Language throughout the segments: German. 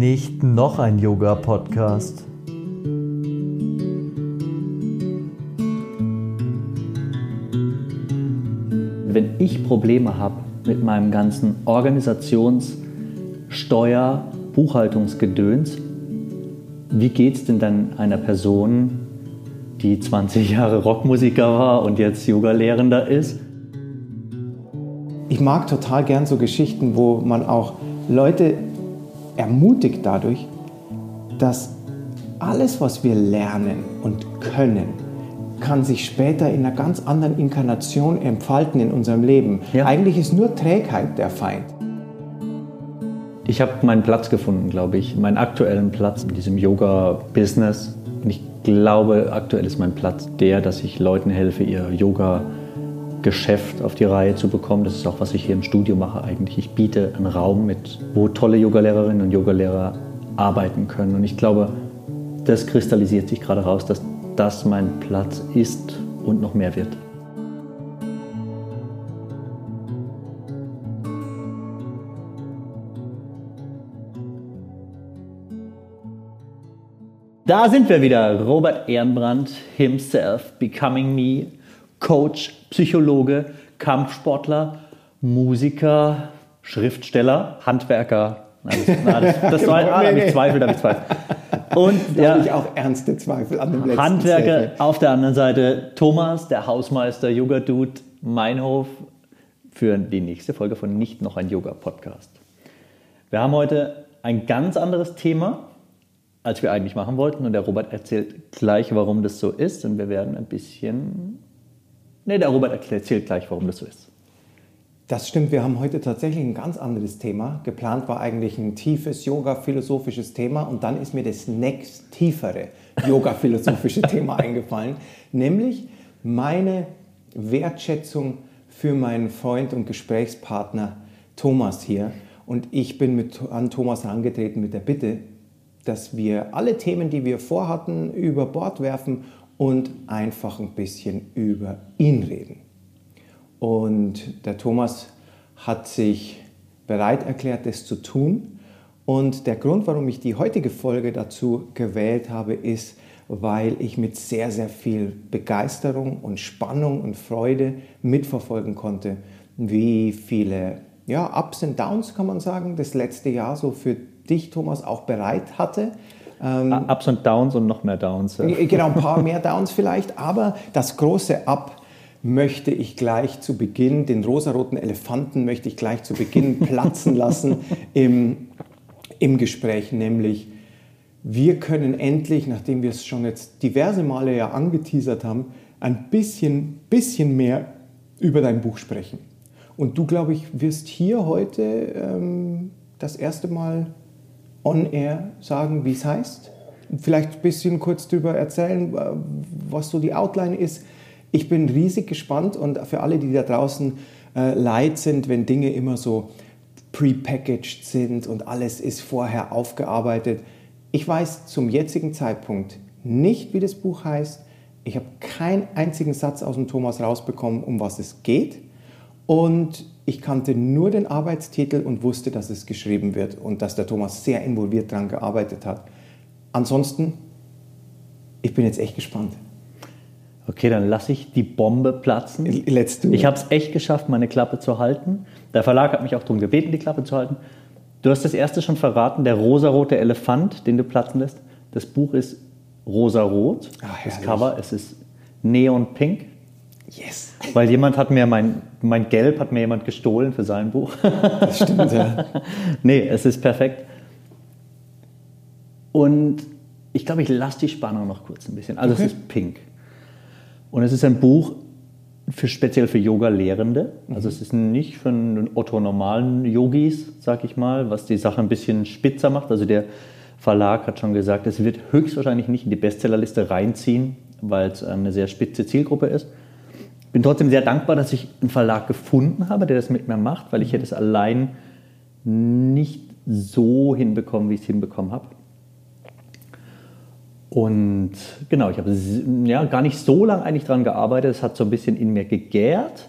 Nicht noch ein Yoga-Podcast. Wenn ich Probleme habe mit meinem ganzen Organisations-, Steuer-, Buchhaltungsgedöns, wie geht es denn dann einer Person, die 20 Jahre Rockmusiker war und jetzt Yoga-Lehrender ist? Ich mag total gern so Geschichten, wo man auch Leute ermutigt dadurch, dass alles, was wir lernen und können, kann sich später in einer ganz anderen Inkarnation entfalten in unserem Leben. Ja. Eigentlich ist nur Trägheit der Feind. Ich habe meinen Platz gefunden, glaube ich, meinen aktuellen Platz in diesem Yoga-Business. Und ich glaube, aktuell ist mein Platz der, dass ich Leuten helfe, ihr Yoga-Geschäft auf die Reihe zu bekommen. Das ist auch, was ich hier im Studio mache eigentlich. Ich biete einen Raum mit, wo tolle Yogalehrerinnen und Yogalehrer arbeiten können. Und ich glaube, das kristallisiert sich gerade raus, dass das mein Platz ist und noch mehr wird. Da sind wir wieder. Robert Ehrenbrand himself, Becoming Me, Coach, Psychologe, Kampfsportler, Musiker, Schriftsteller, Handwerker. Das, das, das soll, ah, da habe ich Zweifel, da habe ich Zweifel. Und da ja, habe ich auch ernste Zweifel an dem letzten Handwerker Statement. auf der anderen Seite Thomas, der Hausmeister, Yoga-Dude, Meinhof für die nächste Folge von Nicht noch ein Yoga-Podcast. Wir haben heute ein ganz anderes Thema als wir eigentlich machen wollten. Und der Robert erzählt gleich, warum das so ist. Und wir werden ein bisschen. Ne, der Robert erzählt gleich, warum das so ist. Das stimmt, wir haben heute tatsächlich ein ganz anderes Thema. Geplant war eigentlich ein tiefes Yoga-philosophisches Thema und dann ist mir das nächst tiefere Yoga-philosophische Thema eingefallen, nämlich meine Wertschätzung für meinen Freund und Gesprächspartner Thomas hier. Und ich bin mit, an Thomas herangetreten mit der Bitte, dass wir alle Themen, die wir vorhatten, über Bord werfen und einfach ein bisschen über ihn reden. Und der Thomas hat sich bereit erklärt, das zu tun. Und der Grund, warum ich die heutige Folge dazu gewählt habe, ist, weil ich mit sehr, sehr viel Begeisterung und Spannung und Freude mitverfolgen konnte, wie viele ja, Ups und Downs, kann man sagen, das letzte Jahr so für dich, Thomas, auch bereit hatte. Ähm, Ups und Downs und noch mehr Downs. Ja. Äh, genau, ein paar mehr Downs vielleicht, aber das große Up möchte ich gleich zu Beginn, den rosaroten Elefanten möchte ich gleich zu Beginn platzen lassen im, im Gespräch, nämlich wir können endlich, nachdem wir es schon jetzt diverse Male ja angeteasert haben, ein bisschen, bisschen mehr über dein Buch sprechen. Und du, glaube ich, wirst hier heute ähm, das erste Mal on air sagen, wie es heißt? Vielleicht ein bisschen kurz darüber erzählen, äh, was so die Outline ist. Ich bin riesig gespannt und für alle, die da draußen äh, leid sind, wenn Dinge immer so prepackaged sind und alles ist vorher aufgearbeitet. Ich weiß zum jetzigen Zeitpunkt nicht, wie das Buch heißt. Ich habe keinen einzigen Satz aus dem Thomas rausbekommen, um was es geht. Und ich kannte nur den Arbeitstitel und wusste, dass es geschrieben wird und dass der Thomas sehr involviert daran gearbeitet hat. Ansonsten, ich bin jetzt echt gespannt. Okay, dann lasse ich die Bombe platzen. Let's do ich habe es echt geschafft, meine Klappe zu halten. Der Verlag hat mich auch darum gebeten, die Klappe zu halten. Du hast das erste schon verraten, der rosarote Elefant, den du platzen lässt. Das Buch ist rosarot, Ach, das Cover, es ist neonpink. Yes. Weil jemand hat mir mein, mein Gelb hat mir jemand gestohlen für sein Buch. Das stimmt, ja. nee, es ist perfekt. Und ich glaube, ich lasse die Spannung noch kurz ein bisschen. Also okay. es ist pink. Und es ist ein Buch für, speziell für Yoga-Lehrende. Also mhm. es ist nicht für einen Otto-normalen Yogis, sag ich mal, was die Sache ein bisschen spitzer macht. Also der Verlag hat schon gesagt, es wird höchstwahrscheinlich nicht in die Bestsellerliste reinziehen, weil es eine sehr spitze Zielgruppe ist bin trotzdem sehr dankbar, dass ich einen Verlag gefunden habe, der das mit mir macht, weil ich hätte es allein nicht so hinbekommen, wie ich es hinbekommen habe. Und genau, ich habe ja, gar nicht so lange eigentlich daran gearbeitet. Es hat so ein bisschen in mir gegärt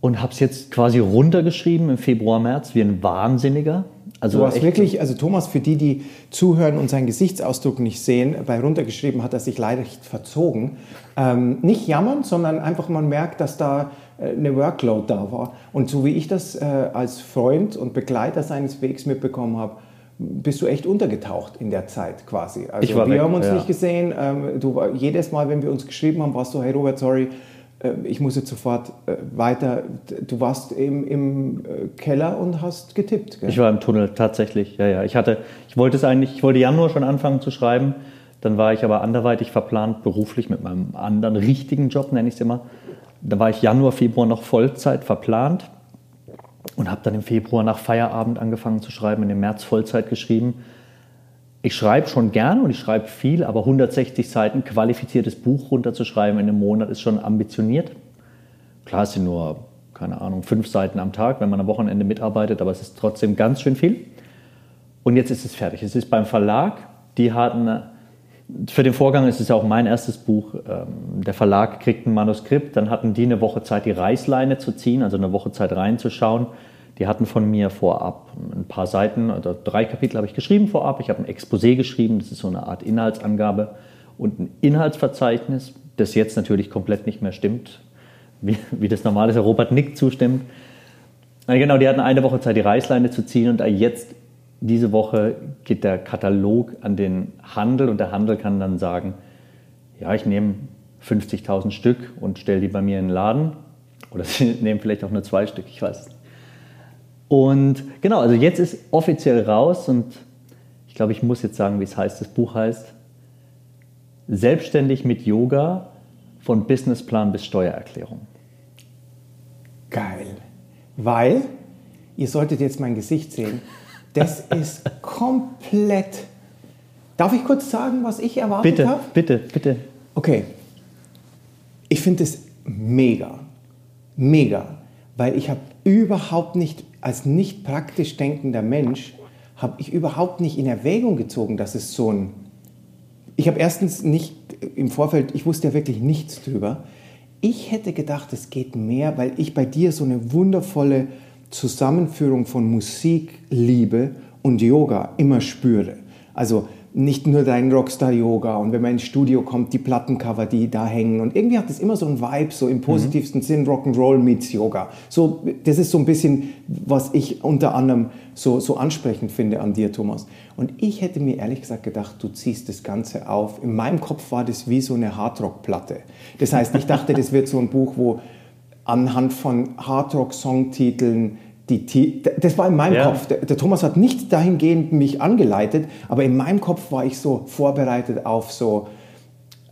und habe es jetzt quasi runtergeschrieben im Februar, März wie ein Wahnsinniger. Also du hast wirklich, also Thomas, für die, die zuhören und seinen Gesichtsausdruck nicht sehen, bei runtergeschrieben hat er sich leicht verzogen. Ähm, nicht jammern, sondern einfach man merkt, dass da äh, eine Workload da war. Und so wie ich das äh, als Freund und Begleiter seines Wegs mitbekommen habe, bist du echt untergetaucht in der Zeit quasi. Also Ich war wir weg, haben uns ja. nicht gesehen. Ähm, du, jedes Mal, wenn wir uns geschrieben haben, warst du, hey Robert, sorry, ich muss jetzt sofort äh, weiter. Du warst im, im äh, Keller und hast getippt. Gell? Ich war im Tunnel tatsächlich, ja, ja. Ich hatte, ich wollte es eigentlich, ich wollte Januar schon anfangen zu schreiben. Dann war ich aber anderweitig verplant, beruflich mit meinem anderen richtigen Job, nenne ich es immer. Da war ich Januar, Februar noch Vollzeit verplant und habe dann im Februar nach Feierabend angefangen zu schreiben, in im März Vollzeit geschrieben. Ich schreibe schon gern und ich schreibe viel, aber 160 Seiten qualifiziertes Buch runterzuschreiben in einem Monat ist schon ambitioniert. Klar, es sind nur, keine Ahnung, fünf Seiten am Tag, wenn man am Wochenende mitarbeitet, aber es ist trotzdem ganz schön viel. Und jetzt ist es fertig. Es ist beim Verlag. Die hatten, für den Vorgang ist es ja auch mein erstes Buch. Ähm, Der Verlag kriegt ein Manuskript, dann hatten die eine Woche Zeit, die Reißleine zu ziehen, also eine Woche Zeit reinzuschauen. Die hatten von mir vorab ein paar Seiten, also drei Kapitel habe ich geschrieben vorab. Ich habe ein Exposé geschrieben, das ist so eine Art Inhaltsangabe und ein Inhaltsverzeichnis, das jetzt natürlich komplett nicht mehr stimmt, wie, wie das normal ist. Der Robert Nick zustimmt. Na genau, die hatten eine Woche Zeit, die Reißleine zu ziehen und jetzt, diese Woche, geht der Katalog an den Handel und der Handel kann dann sagen, ja, ich nehme 50.000 Stück und stelle die bei mir in den Laden oder sie nehmen vielleicht auch nur zwei Stück, ich weiß nicht. Und genau, also jetzt ist offiziell raus und ich glaube, ich muss jetzt sagen, wie es heißt. Das Buch heißt Selbstständig mit Yoga von Businessplan bis Steuererklärung. Geil. Weil, ihr solltet jetzt mein Gesicht sehen, das ist komplett. Darf ich kurz sagen, was ich erwartet Bitte, habe? bitte, bitte. Okay. Ich finde es mega. Mega. Weil ich habe überhaupt nicht, als nicht praktisch denkender Mensch, habe ich überhaupt nicht in Erwägung gezogen, dass es so ein. Ich habe erstens nicht im Vorfeld, ich wusste ja wirklich nichts drüber. Ich hätte gedacht, es geht mehr, weil ich bei dir so eine wundervolle Zusammenführung von Musik, Liebe und Yoga immer spüre. Also nicht nur dein Rockstar-Yoga und wenn man ins Studio kommt, die Plattencover, die da hängen. Und irgendwie hat das immer so einen Vibe, so im positivsten Sinn, Rock'n'Roll meets Yoga. So, das ist so ein bisschen, was ich unter anderem so, so ansprechend finde an dir, Thomas. Und ich hätte mir ehrlich gesagt gedacht, du ziehst das Ganze auf. In meinem Kopf war das wie so eine Hardrock-Platte. Das heißt, ich dachte, das wird so ein Buch, wo anhand von Hardrock-Songtiteln die, Ti- das war in meinem Ja. Kopf. Der, der Thomas hat nicht dahingehend mich angeleitet, aber in meinem Kopf war ich so vorbereitet auf so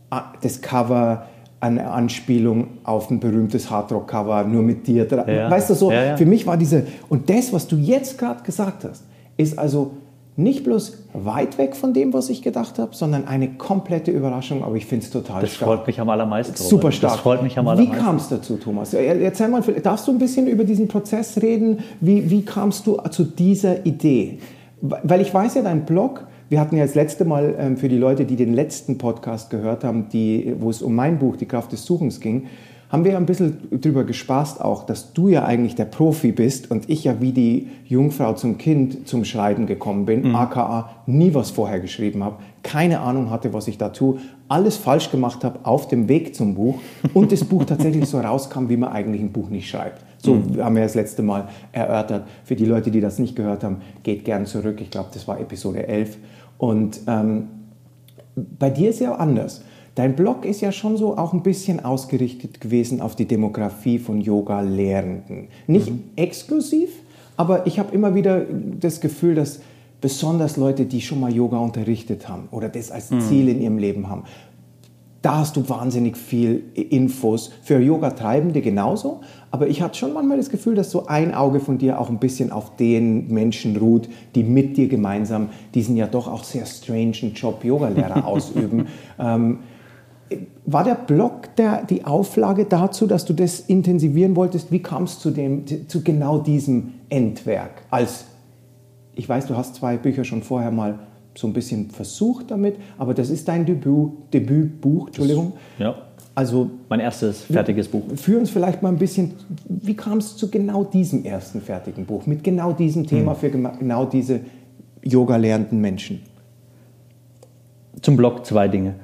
ah, das Cover, eine Anspielung auf ein berühmtes Hardrock-Cover, nur mit dir. Ja. Weißt du, so, ja. für mich war diese, und das, was du jetzt gerade gesagt hast, ist also nicht bloß weit weg von dem, was ich gedacht habe, sondern eine komplette Überraschung, aber ich finde es total Das stark. freut mich am allermeisten. Super stark. Das freut mich am Wie allermeisten. kam es dazu, Thomas? Er- Erzähl mal, darfst du ein bisschen über diesen Prozess reden? Wie, wie kamst du zu dieser Idee? Weil ich weiß ja, dein Blog, wir hatten ja das letzte Mal ähm, für die Leute, die den letzten Podcast gehört haben, die, wo es um mein Buch, Die Kraft des Suchens ging, haben wir ja ein bisschen drüber gespaßt auch, dass du ja eigentlich der Profi bist und ich ja wie die Jungfrau zum Kind zum Schreiben gekommen bin, aka nie was vorher geschrieben habe, keine Ahnung hatte, was ich da tue, alles falsch gemacht habe auf dem Weg zum Buch und das Buch tatsächlich so rauskam, wie man eigentlich ein Buch nicht schreibt. So haben wir das letzte Mal erörtert. Für die Leute, die das nicht gehört haben, geht gern zurück. Ich glaube, das war Episode 11. Und ähm, bei dir ist ja anders. Dein Blog ist ja schon so auch ein bisschen ausgerichtet gewesen auf die Demografie von Yoga-Lehrenden. Nicht exklusiv, aber ich habe immer wieder das Gefühl, dass besonders Leute, die schon mal Yoga unterrichtet haben oder das als Ziel in ihrem Leben haben, da hast du wahnsinnig viel Infos. Für Yoga-Treibende genauso. Aber ich hatte schon manchmal das Gefühl, dass so ein Auge von dir auch ein bisschen auf den Menschen ruht, die mit dir gemeinsam diesen ja doch auch sehr strangen Job Yogalehrer ausüben. Ähm, war der Blog der, die Auflage dazu, dass du das intensivieren wolltest? Wie kam es zu, dem, zu genau diesem Endwerk? Als, ich weiß, du hast zwei Bücher schon vorher mal so ein bisschen versucht damit, aber das ist dein Debüt, Debütbuch, Entschuldigung. Ja. Also mein erstes fertiges Buch. Führ uns vielleicht mal ein bisschen, wie kam es zu genau diesem ersten fertigen Buch, mit genau diesem Thema hm. für genau diese Yoga lernenden Menschen? Zum Blog zwei Dinge.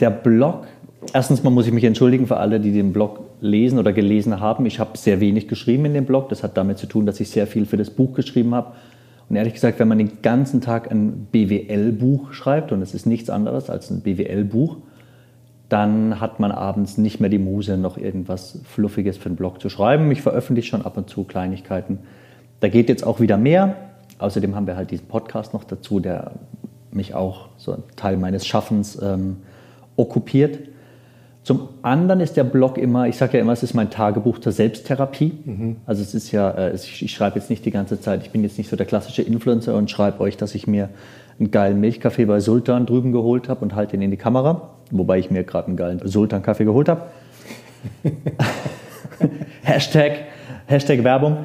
Der Blog, erstens mal muss ich mich entschuldigen für alle, die den Blog lesen oder gelesen haben. Ich habe sehr wenig geschrieben in dem Blog. Das hat damit zu tun, dass ich sehr viel für das Buch geschrieben habe. Und ehrlich gesagt, wenn man den ganzen Tag ein BWL-Buch schreibt, und es ist nichts anderes als ein BWL-Buch, dann hat man abends nicht mehr die Muse, noch irgendwas Fluffiges für den Blog zu schreiben. Ich veröffentliche schon ab und zu Kleinigkeiten. Da geht jetzt auch wieder mehr. Außerdem haben wir halt diesen Podcast noch dazu, der mich auch so ein Teil meines Schaffens ähm, okkupiert. Zum anderen ist der Blog immer, ich sage ja immer, es ist mein Tagebuch zur Selbsttherapie. Mhm. Also es ist ja, äh, ich, ich schreibe jetzt nicht die ganze Zeit, ich bin jetzt nicht so der klassische Influencer und schreibe euch, dass ich mir einen geilen Milchkaffee bei Sultan drüben geholt habe und halte ihn in die Kamera, wobei ich mir gerade einen geilen Sultan-Kaffee geholt habe. Hashtag, Hashtag Werbung.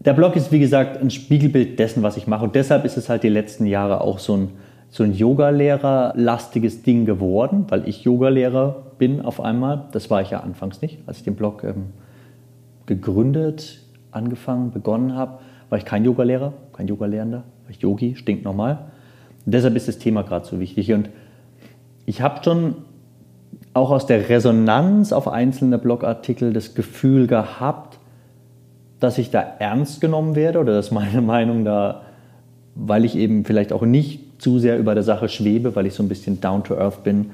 Der Blog ist, wie gesagt, ein Spiegelbild dessen, was ich mache. Und deshalb ist es halt die letzten Jahre auch so ein so ein Yogalehrer-lastiges Ding geworden, weil ich Yogalehrer bin auf einmal. Das war ich ja anfangs nicht. Als ich den Blog ähm, gegründet, angefangen, begonnen habe, war ich kein Yogalehrer, kein Yogalehrender, war ich Yogi, stinkt normal. Deshalb ist das Thema gerade so wichtig. Und ich habe schon auch aus der Resonanz auf einzelne Blogartikel das Gefühl gehabt, dass ich da ernst genommen werde oder dass meine Meinung da, weil ich eben vielleicht auch nicht zu sehr über der Sache schwebe, weil ich so ein bisschen down to earth bin,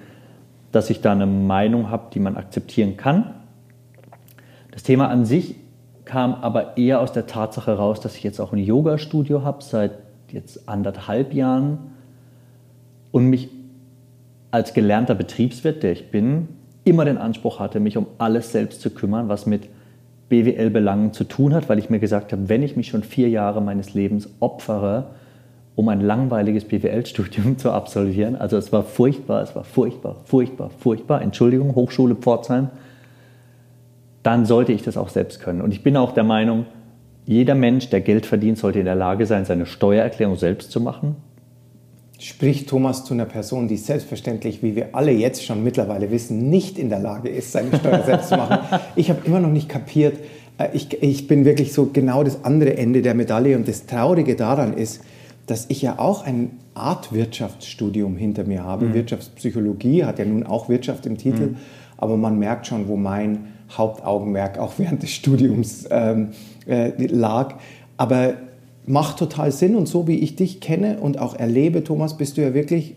dass ich da eine Meinung habe, die man akzeptieren kann. Das Thema an sich kam aber eher aus der Tatsache raus, dass ich jetzt auch ein Yoga-Studio habe seit jetzt anderthalb Jahren und mich als gelernter Betriebswirt, der ich bin, immer den Anspruch hatte, mich um alles selbst zu kümmern, was mit BWL-Belangen zu tun hat, weil ich mir gesagt habe, wenn ich mich schon vier Jahre meines Lebens opfere, um ein langweiliges BWL-Studium zu absolvieren. Also es war furchtbar, es war furchtbar, furchtbar, furchtbar. Entschuldigung, Hochschule Pforzheim. Dann sollte ich das auch selbst können. Und ich bin auch der Meinung, jeder Mensch, der Geld verdient, sollte in der Lage sein, seine Steuererklärung selbst zu machen. Spricht Thomas zu einer Person, die selbstverständlich, wie wir alle jetzt schon mittlerweile wissen, nicht in der Lage ist, seine Steuer selbst zu machen. Ich habe immer noch nicht kapiert, äh, ich, ich bin wirklich so genau das andere Ende der Medaille und das Traurige daran ist, dass ich ja auch ein Art Wirtschaftsstudium hinter mir habe. Mhm. Wirtschaftspsychologie hat ja nun auch Wirtschaft im Titel, mhm. aber man merkt schon, wo mein Hauptaugenmerk auch während des Studiums ähm, äh, lag. Aber macht total Sinn und so wie ich dich kenne und auch erlebe, Thomas, bist du ja wirklich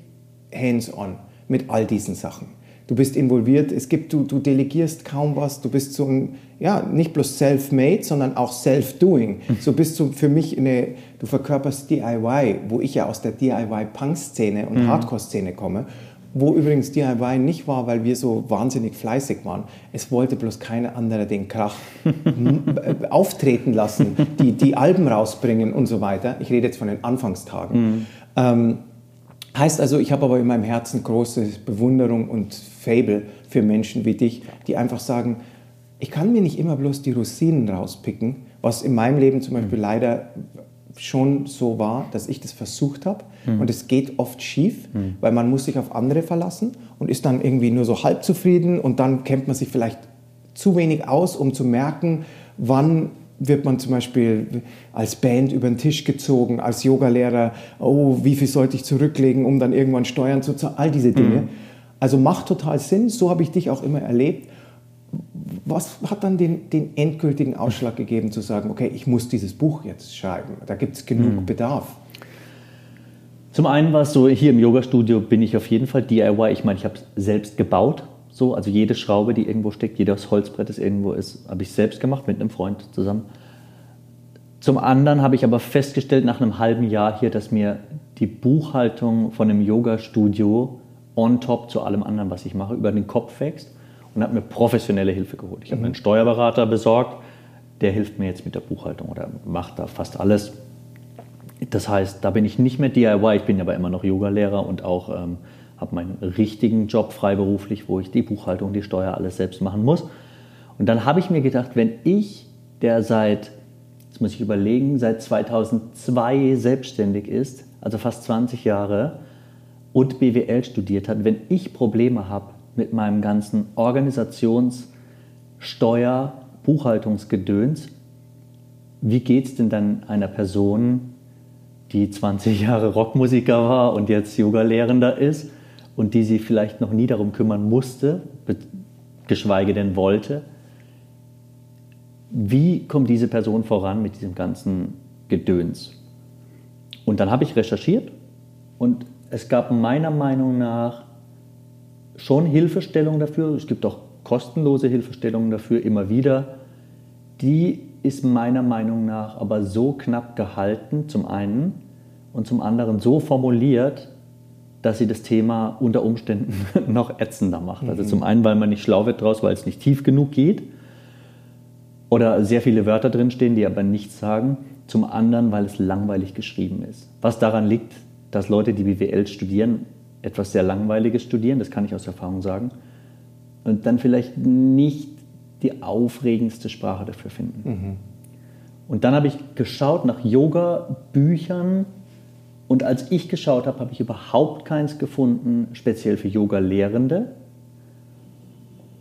hands-on mit all diesen Sachen du bist involviert, es gibt, du, du delegierst kaum was, du bist so ein, ja, nicht bloß self-made, sondern auch self-doing. Mhm. So bist du für mich eine, du verkörperst DIY, wo ich ja aus der DIY-Punk-Szene und mhm. Hardcore-Szene komme, wo übrigens DIY nicht war, weil wir so wahnsinnig fleißig waren. Es wollte bloß keiner andere den Krach äh, auftreten lassen, die, die Alben rausbringen und so weiter. Ich rede jetzt von den Anfangstagen. Mhm. Ähm, Heißt also, ich habe aber in meinem Herzen große Bewunderung und Fable für Menschen wie dich, die einfach sagen, ich kann mir nicht immer bloß die Rosinen rauspicken, was in meinem Leben zum Beispiel mhm. leider schon so war, dass ich das versucht habe mhm. und es geht oft schief, mhm. weil man muss sich auf andere verlassen und ist dann irgendwie nur so halb zufrieden und dann kennt man sich vielleicht zu wenig aus, um zu merken, wann wird man zum Beispiel als Band über den Tisch gezogen, als Yogalehrer, oh, wie viel sollte ich zurücklegen, um dann irgendwann Steuern zu zahlen, all diese Dinge. Mhm. Also macht total Sinn, so habe ich dich auch immer erlebt. Was hat dann den, den endgültigen Ausschlag gegeben, zu sagen, okay, ich muss dieses Buch jetzt schreiben, da gibt es genug mhm. Bedarf? Zum einen war es so, hier im Yoga-Studio bin ich auf jeden Fall DIY. Ich meine, ich habe es selbst gebaut, so, also jede Schraube, die irgendwo steckt, jedes Holzbrett, das irgendwo ist, habe ich selbst gemacht mit einem Freund zusammen. Zum anderen habe ich aber festgestellt nach einem halben Jahr hier, dass mir die Buchhaltung von einem Yoga-Studio on top zu allem anderen, was ich mache, über den Kopf wächst und habe mir professionelle Hilfe geholt. Ich habe mir einen Steuerberater besorgt, der hilft mir jetzt mit der Buchhaltung oder macht da fast alles. Das heißt, da bin ich nicht mehr DIY, ich bin aber immer noch Yogalehrer und auch ähm, habe meinen richtigen Job freiberuflich, wo ich die Buchhaltung, die Steuer, alles selbst machen muss. Und dann habe ich mir gedacht, wenn ich, der seit, jetzt muss ich überlegen, seit 2002 selbstständig ist, also fast 20 Jahre, und BWL studiert hat, wenn ich Probleme habe mit meinem ganzen Organisations-, Steuer-, Buchhaltungsgedöns, wie geht es denn dann einer Person, die 20 Jahre Rockmusiker war und jetzt Yoga-Lehrender ist und die sich vielleicht noch nie darum kümmern musste, geschweige denn wollte, wie kommt diese Person voran mit diesem ganzen Gedöns? Und dann habe ich recherchiert und es gab meiner Meinung nach schon Hilfestellungen dafür. Es gibt auch kostenlose Hilfestellungen dafür immer wieder. Die ist meiner Meinung nach aber so knapp gehalten, zum einen, und zum anderen so formuliert, dass sie das Thema unter Umständen noch ätzender macht. Also mhm. zum einen, weil man nicht schlau wird draus, weil es nicht tief genug geht oder sehr viele Wörter drinstehen, die aber nichts sagen. Zum anderen, weil es langweilig geschrieben ist. Was daran liegt, dass Leute, die BWL studieren, etwas sehr Langweiliges studieren, das kann ich aus Erfahrung sagen, und dann vielleicht nicht die aufregendste Sprache dafür finden. Mhm. Und dann habe ich geschaut nach Yoga-Büchern und als ich geschaut habe, habe ich überhaupt keins gefunden, speziell für Yoga-Lehrende.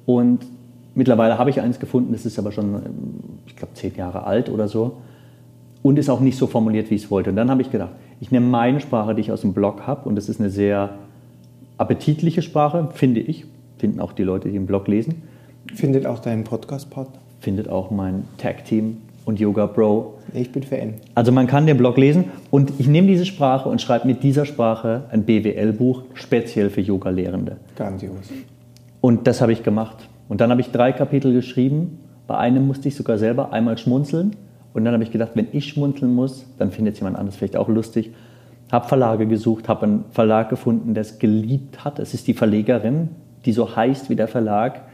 Und mittlerweile habe ich eins gefunden, das ist aber schon, ich glaube, zehn Jahre alt oder so und ist auch nicht so formuliert, wie ich es wollte. Und dann habe ich gedacht, ich nehme meine Sprache, die ich aus dem Blog habe, und das ist eine sehr appetitliche Sprache, finde ich, finden auch die Leute, die im Blog lesen. Findet auch dein Podcast-Partner? Findet auch mein Tag-Team und Yoga Bro. Ich bin Fan. Also man kann den Blog lesen und ich nehme diese Sprache und schreibe mit dieser Sprache ein BWL-Buch speziell für Yoga-Lehrende. Grandios. Und das habe ich gemacht. Und dann habe ich drei Kapitel geschrieben. Bei einem musste ich sogar selber einmal schmunzeln und dann habe ich gedacht, wenn ich schmunzeln muss, dann findet es jemand anderes vielleicht auch lustig. Habe Verlage gesucht, habe einen Verlag gefunden, der es geliebt hat. Es ist die Verlegerin, die so heißt wie der Verlag.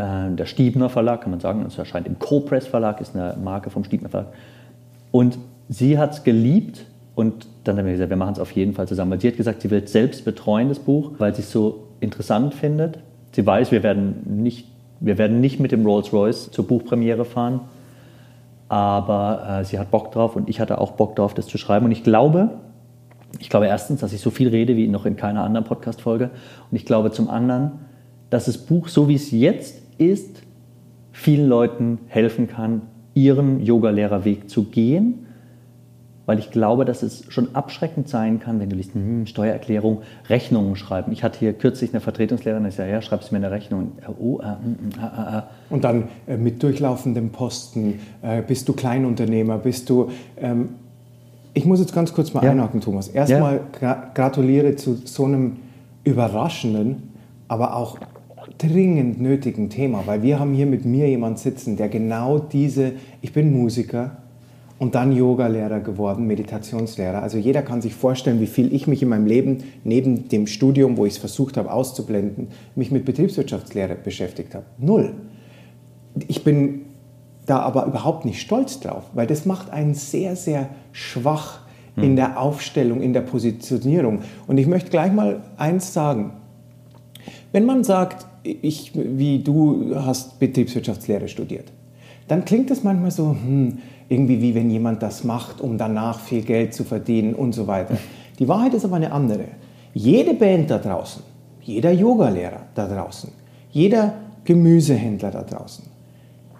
Äh, der Stiebner Verlag, kann man sagen. Es erscheint im Co-Press Verlag, ist eine Marke vom Stiebner Verlag. Und sie hat es geliebt und dann haben wir gesagt, wir machen es auf jeden Fall zusammen. Weil sie hat gesagt, sie will selbst betreuen das Buch, weil sie es so interessant findet. Sie weiß, wir werden nicht, wir werden nicht mit dem Rolls Royce zur Buchpremiere fahren aber äh, sie hat Bock drauf und ich hatte auch Bock drauf, das zu schreiben. Und ich glaube, ich glaube erstens, dass ich so viel rede wie noch in keiner anderen Podcast-Folge. Und ich glaube zum anderen, dass das Buch, so wie es jetzt ist, vielen Leuten helfen kann, ihren Yogalehrerweg zu gehen weil ich glaube, dass es schon abschreckend sein kann, wenn du liest, hm, Steuererklärung, Rechnungen schreiben. Ich hatte hier kürzlich eine Vertretungslehrerin, die sagte, ja, schreibst du mir eine Rechnung. Oh, äh, äh, äh, äh. Und dann äh, mit durchlaufendem Posten, äh, bist du Kleinunternehmer, bist du... Ähm, ich muss jetzt ganz kurz mal ja. einhaken, Thomas. Erstmal ja. gra gratuliere zu so einem überraschenden, aber auch dringend nötigen Thema, weil wir haben hier mit mir jemand sitzen, der genau diese, ich bin Musiker, und dann Yoga-Lehrer geworden, Meditationslehrer. Also jeder kann sich vorstellen, wie viel ich mich in meinem Leben neben dem Studium, wo ich es versucht habe auszublenden, mich mit Betriebswirtschaftslehre beschäftigt habe. Null. Ich bin da aber überhaupt nicht stolz drauf, weil das macht einen sehr, sehr schwach in hm. der Aufstellung, in der Positionierung. Und ich möchte gleich mal eins sagen. Wenn man sagt, ich, wie du hast Betriebswirtschaftslehre studiert, dann klingt das manchmal so, hm, irgendwie wie wenn jemand das macht, um danach viel Geld zu verdienen und so weiter. Die Wahrheit ist aber eine andere. Jede Band da draußen, jeder Yogalehrer da draußen, jeder Gemüsehändler da draußen,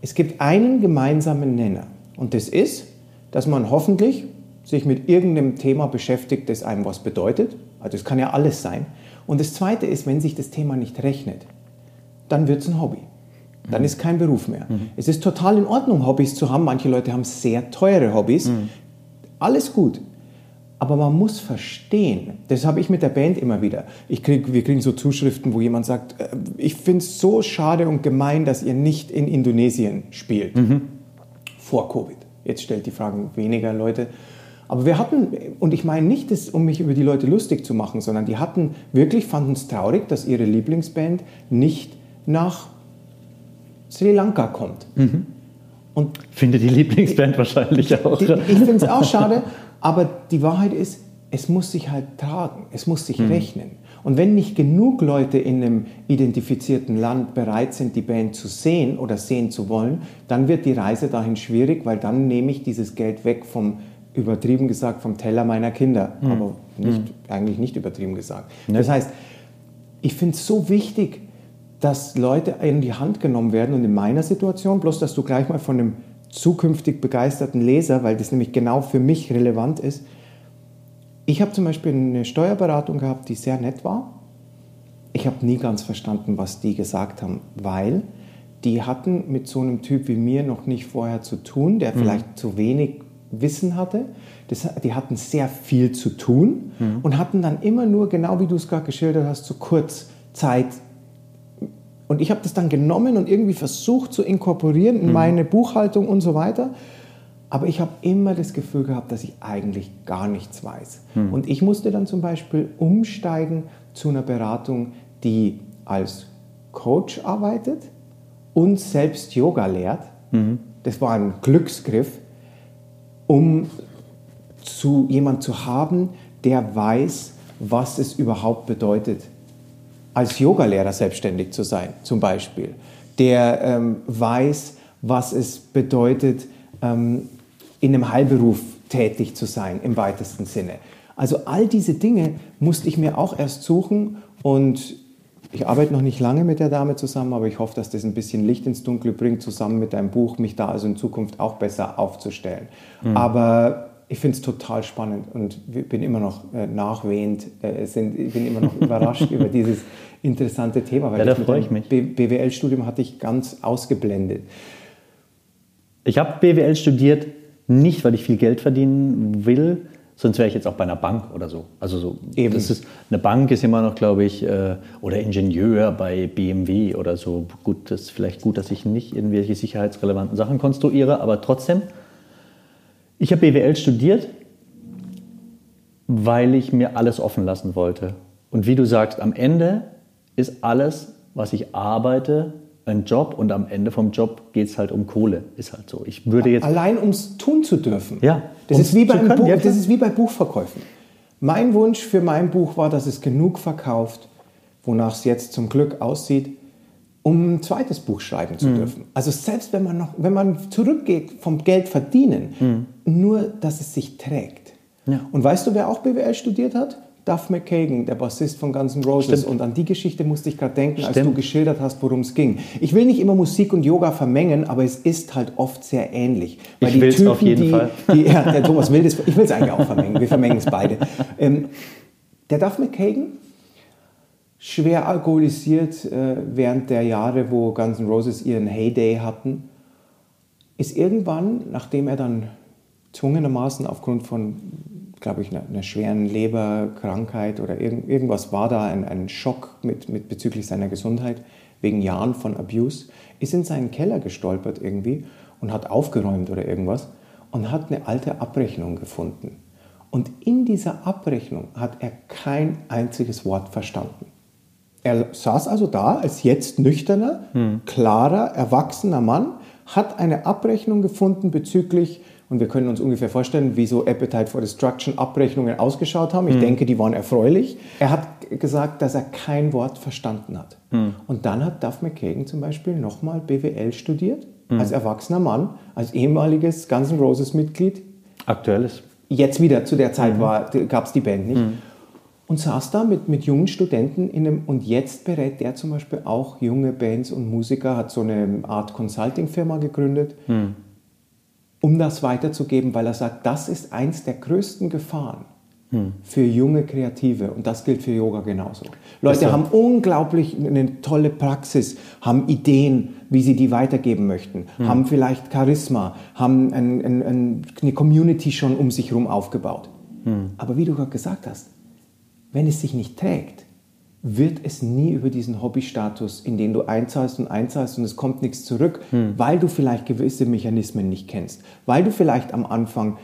es gibt einen gemeinsamen Nenner und das ist, dass man hoffentlich sich mit irgendeinem Thema beschäftigt, das einem was bedeutet. Also es kann ja alles sein. Und das Zweite ist, wenn sich das Thema nicht rechnet, dann wird es ein Hobby. Dann ist kein Beruf mehr. Mhm. Es ist total in Ordnung, Hobbys zu haben. Manche Leute haben sehr teure Hobbys. Mhm. Alles gut. Aber man muss verstehen, das habe ich mit der Band immer wieder. Ich krieg, wir kriegen so Zuschriften, wo jemand sagt, äh, ich finde es so schade und gemein, dass ihr nicht in Indonesien spielt. Mhm. Vor Covid. Jetzt stellt die Fragen weniger Leute. Aber wir hatten, und ich meine nicht, das, um mich über die Leute lustig zu machen, sondern die hatten wirklich, fanden es traurig, dass ihre Lieblingsband nicht nach Sri Lanka kommt. Mhm. Und Finde die Lieblingsband wahrscheinlich auch. Die, ich finde es auch schade, aber die Wahrheit ist, es muss sich halt tragen, es muss sich mhm. rechnen. Und wenn nicht genug Leute in einem identifizierten Land bereit sind, die Band zu sehen oder sehen zu wollen, dann wird die Reise dahin schwierig, weil dann nehme ich dieses Geld weg vom, übertrieben gesagt, vom Teller meiner Kinder. Mhm. Aber nicht, mhm. eigentlich nicht übertrieben gesagt. Ne? Das heißt, ich finde es so wichtig, dass Leute in die Hand genommen werden und in meiner Situation, bloß dass du gleich mal von einem zukünftig begeisterten Leser, weil das nämlich genau für mich relevant ist, ich habe zum Beispiel eine Steuerberatung gehabt, die sehr nett war. Ich habe nie ganz verstanden, was die gesagt haben, weil die hatten mit so einem Typ wie mir noch nicht vorher zu tun, der mhm. vielleicht zu wenig Wissen hatte. Das, die hatten sehr viel zu tun mhm. und hatten dann immer nur, genau wie du es gerade geschildert hast, zu kurz Zeit. Und ich habe das dann genommen und irgendwie versucht zu inkorporieren in mhm. meine Buchhaltung und so weiter. Aber ich habe immer das Gefühl gehabt, dass ich eigentlich gar nichts weiß. Mhm. Und ich musste dann zum Beispiel umsteigen zu einer Beratung, die als Coach arbeitet und selbst Yoga lehrt. Mhm. Das war ein Glücksgriff, um zu jemand zu haben, der weiß, was es überhaupt bedeutet, als Yogalehrer selbstständig zu sein, zum Beispiel. Der ähm, weiß, was es bedeutet, ähm, in einem Heilberuf tätig zu sein, im weitesten Sinne. Also all diese Dinge musste ich mir auch erst suchen und ich arbeite noch nicht lange mit der Dame zusammen, aber ich hoffe, dass das ein bisschen Licht ins Dunkle bringt, zusammen mit deinem Buch, mich da also in Zukunft auch besser aufzustellen. Mhm. Aber ich finde es total spannend und bin immer noch äh, nachwehend, äh, sind, ich bin immer noch überrascht über dieses interessante Thema. Weil ja, da freue ich mich. BWL-Studium hatte ich ganz ausgeblendet. Ich habe BWL studiert, nicht weil ich viel Geld verdienen will, sonst wäre ich jetzt auch bei einer Bank oder so. Also so, Eben. Das ist, eine Bank ist immer noch, glaube ich, äh, oder Ingenieur bei BMW oder so. Gut, das ist vielleicht gut, dass ich nicht irgendwelche sicherheitsrelevanten Sachen konstruiere, aber trotzdem ich habe BWL studiert, weil ich mir alles offen lassen wollte. Und wie du sagst, am Ende ist alles, was ich arbeite, ein Job und am Ende vom Job geht es halt um Kohle. Ist halt so. Ich würde jetzt Allein um es tun zu dürfen. Ja. Das, ist wie, beim Buch, das ist wie bei Buchverkäufen. Mein Wunsch für mein Buch war, dass es genug verkauft, wonach es jetzt zum Glück aussieht, um ein zweites Buch schreiben zu mhm. dürfen. Also selbst wenn man noch, wenn man zurückgeht vom Geld verdienen, mhm. nur, dass es sich trägt. Ja. Und weißt du, wer auch BWL studiert hat? Duff McKagan, der Bassist von Guns N' Roses. Stimmt. Und an die Geschichte musste ich gerade denken, Stimmt. als du geschildert hast, worum es ging. Ich will nicht immer Musik und Yoga vermengen, aber es ist halt oft sehr ähnlich. Weil ich will es auf jeden die, Fall. Die, ja, der Thomas will das, ich will es eigentlich auch vermengen. Wir vermengen es beide. Ähm, der Duff McKagan schwer alkoholisiert äh, während der Jahre, wo Guns N' Roses ihren Heyday hatten, ist irgendwann, nachdem er dann zwungenermaßen aufgrund von, glaube ich, einer, einer, schweren Leberkrankheit oder irgend, irgendwas war da, ein, ein Schock mit, mit bezüglich seiner Gesundheit, wegen Jahren von Abuse, ist in seinen Keller gestolpert irgendwie und hat aufgeräumt oder irgendwas und hat eine alte Abrechnung gefunden. Und in dieser Abrechnung hat er kein einziges Wort verstanden. Er saß also da als jetzt nüchterner, hm. klarer, erwachsener Mann, hat eine Abrechnung gefunden bezüglich, und wir können uns ungefähr vorstellen, wie so Appetite for Destruction Abrechnungen ausgeschaut haben. Ich hm. denke, die waren erfreulich. Er hat gesagt, dass er kein Wort verstanden hat. Hm. Und dann hat Duff McKagan zum Beispiel nochmal BWL studiert, hm. als erwachsener Mann, als ehemaliges Guns N' Roses Mitglied. Aktuelles. Jetzt wieder, zu der Zeit mhm. gab es die Band nicht hm und saß da mit, mit jungen Studenten in einem, und jetzt berät der zum Beispiel auch junge Bands und Musiker, hat so eine Art Consulting-Firma gegründet, hm. um das weiterzugeben, weil er sagt, das ist eins der größten Gefahren hm. für junge Kreative und das gilt für Yoga genauso. Leute haben unglaublich eine tolle Praxis, haben Ideen, wie sie die weitergeben möchten, hm. haben vielleicht Charisma, haben ein, ein, ein, eine Community schon um sich herum aufgebaut. Hm. Aber wie du gerade gesagt hast, wenn es sich nicht trägt, wird es nie über diesen Hobbystatus, in den du einzahlst und einzahlst und es kommt nichts zurück, hm. weil du vielleicht gewisse Mechanismen nicht kennst, weil du vielleicht am Anfang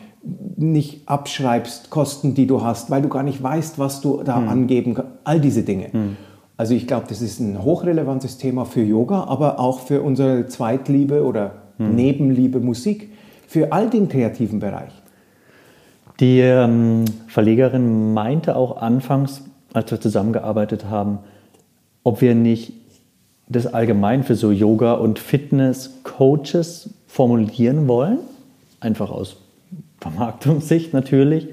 nicht abschreibst Kosten, die du hast, weil du gar nicht weißt, was du da hm. angeben kannst, all diese Dinge. Hm. Also ich glaube, das ist ein hochrelevantes Thema für Yoga, aber auch für unsere Zweitliebe oder hm. Nebenliebe Musik, für all den kreativen Bereich. Die ähm, Verlegerin meinte auch anfangs, als wir zusammengearbeitet haben, ob wir nicht das allgemein für so Yoga- und Fitness-Coaches formulieren wollen. Einfach aus Vermarktungssicht natürlich.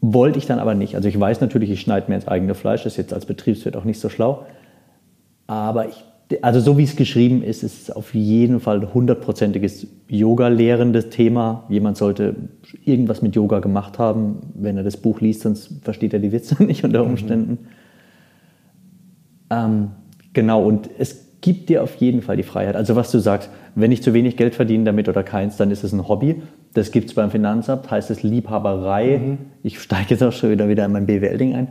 Wollte ich dann aber nicht. Also ich weiß natürlich, ich schneide mir ins eigene Fleisch, das ist jetzt als Betriebswirt auch nicht so schlau. Aber ich, also so wie es geschrieben ist, ist es auf jeden Fall ein hundertprozentiges Yoga-lehrendes Thema. Jemand sollte irgendwas mit Yoga gemacht haben, wenn er das Buch liest, sonst versteht er die Witze nicht unter Umständen. Mhm. Ähm, genau, und es gibt dir auf jeden Fall die Freiheit. Also was du sagst, wenn ich zu wenig Geld verdiene damit oder keins, dann ist es ein Hobby. Das gibt es beim Finanzamt, heißt es Liebhaberei. Mhm. Ich steige jetzt auch schon wieder, wieder in mein BWL-Ding ein.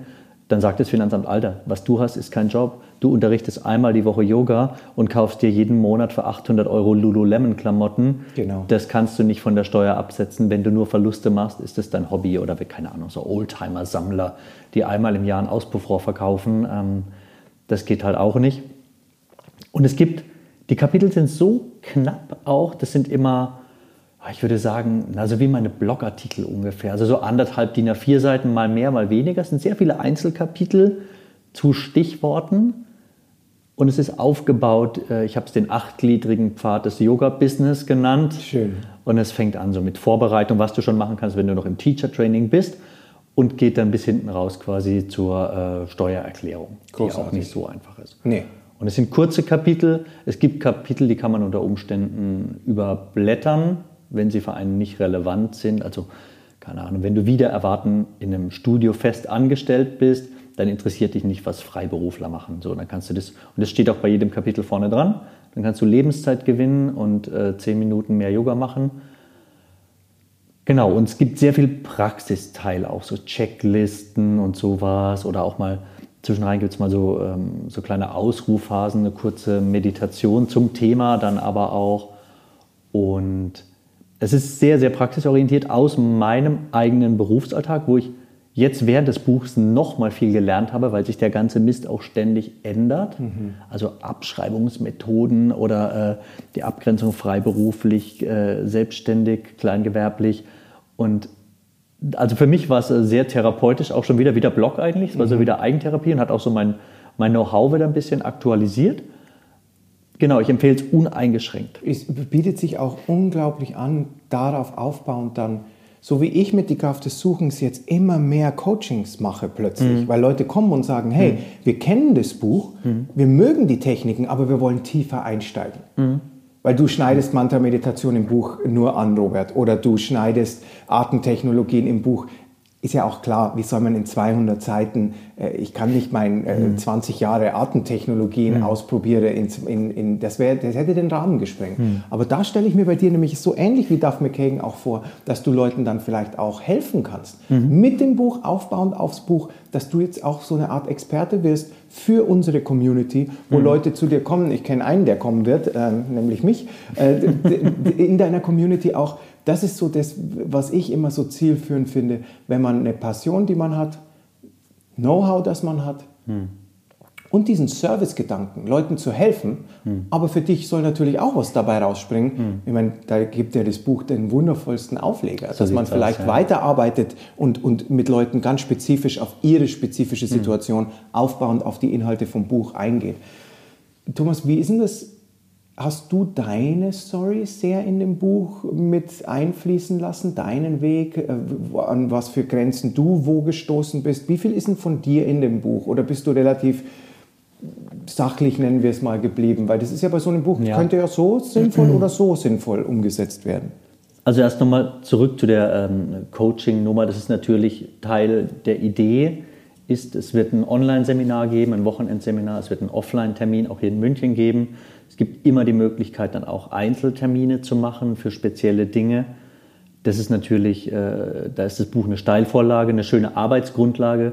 Dann sagt das Finanzamt, Alter, was du hast, ist kein Job. Du unterrichtest einmal die Woche Yoga und kaufst dir jeden Monat für 800 Euro Lululemon-Klamotten. Genau. Das kannst du nicht von der Steuer absetzen. Wenn du nur Verluste machst, ist das dein Hobby oder keine Ahnung, so Oldtimer-Sammler, die einmal im Jahr ein Auspuffrohr verkaufen. Ähm, das geht halt auch nicht. Und es gibt, die Kapitel sind so knapp auch, das sind immer, ich würde sagen, also wie meine Blogartikel ungefähr. Also so anderthalb DIN A4 Seiten, mal mehr, mal weniger. Es sind sehr viele Einzelkapitel zu Stichworten. Und es ist aufgebaut, äh, ich habe es den achtgliedrigen Pfad des Yoga-Business genannt. Schön. Und es fängt an so mit Vorbereitung, was du schon machen kannst, wenn du noch im Teacher-Training bist. Und geht dann bis hinten raus quasi zur äh, Steuererklärung, Großartig. die auch nicht so einfach ist. Nee. Und es sind kurze Kapitel. Es gibt Kapitel, die kann man unter Umständen überblättern, wenn sie für einen nicht relevant sind. Also, keine Ahnung, wenn du wieder erwarten in einem Studio fest angestellt bist, dann interessiert dich nicht, was Freiberufler machen. So, dann kannst du das, und das steht auch bei jedem Kapitel vorne dran, dann kannst du Lebenszeit gewinnen und äh, zehn Minuten mehr Yoga machen. Genau, und es gibt sehr viel Praxisteil, auch so Checklisten und sowas oder auch mal Zwischenrein gibt es mal so, ähm, so kleine Ausruhphasen, eine kurze Meditation zum Thema dann aber auch. Und es ist sehr, sehr praxisorientiert aus meinem eigenen Berufsalltag, wo ich jetzt während des Buchs noch mal viel gelernt habe, weil sich der ganze Mist auch ständig ändert. Mhm. Also Abschreibungsmethoden oder äh, die Abgrenzung freiberuflich, äh, selbstständig, kleingewerblich. Und also für mich war es äh, sehr therapeutisch, auch schon wieder wieder Blog eigentlich. Es war mhm. so wieder Eigentherapie und hat auch so mein, mein Know-how wieder ein bisschen aktualisiert. Genau, ich empfehle es uneingeschränkt. Es bietet sich auch unglaublich an, darauf aufbauend dann, so wie ich mit die Kraft des Suchens jetzt immer mehr Coachings mache plötzlich, mhm. weil Leute kommen und sagen, hey, mhm. wir kennen das Buch, mhm. wir mögen die Techniken, aber wir wollen tiefer einsteigen. Mhm. Weil du schneidest Mantra-Meditation im Buch nur an, Robert, oder du schneidest Atemtechnologien im Buch ist ja auch klar, wie soll man in 200 Seiten, äh, ich kann nicht mein äh, mhm. 20 Jahre Artentechnologien mhm. ausprobiere, in, in, in, das, wär, das hätte den Rahmen gesprengt. Mhm. Aber da stelle ich mir bei dir nämlich so ähnlich wie Duff McKagan auch vor, dass du Leuten dann vielleicht auch helfen kannst. Mhm. Mit dem Buch, aufbauend aufs Buch, dass du jetzt auch so eine Art Experte wirst für unsere Community, wo mhm. Leute zu dir kommen. Ich kenne einen, der kommen wird, äh, nämlich mich, äh, in deiner Community auch das ist so das, was ich immer so zielführend finde, wenn man eine Passion, die man hat, Know-how, das man hat hm. und diesen Service-Gedanken, Leuten zu helfen, hm. aber für dich soll natürlich auch was dabei rausspringen. Hm. Ich meine, da gibt ja das Buch den wundervollsten Aufleger, so dass man vielleicht aus, ja. weiterarbeitet und, und mit Leuten ganz spezifisch auf ihre spezifische hm. Situation aufbauend auf die Inhalte vom Buch eingeht. Thomas, wie ist denn das Hast du deine Story sehr in dem Buch mit einfließen lassen, deinen Weg, äh, an was für Grenzen du wo gestoßen bist? Wie viel ist denn von dir in dem Buch? Oder bist du relativ sachlich, nennen wir es mal, geblieben? Weil das ist ja bei so einem Buch, ja. könnte ja so sinnvoll oder so sinnvoll umgesetzt werden. Also erst nochmal zurück zu der ähm, Coaching-Nummer. Das ist natürlich Teil der Idee. Ist, es wird ein Online-Seminar geben, ein Wochenendseminar, es wird einen Offline-Termin auch hier in München geben. Es gibt immer die Möglichkeit, dann auch Einzeltermine zu machen für spezielle Dinge. Das ist natürlich, äh, da ist das Buch eine Steilvorlage, eine schöne Arbeitsgrundlage,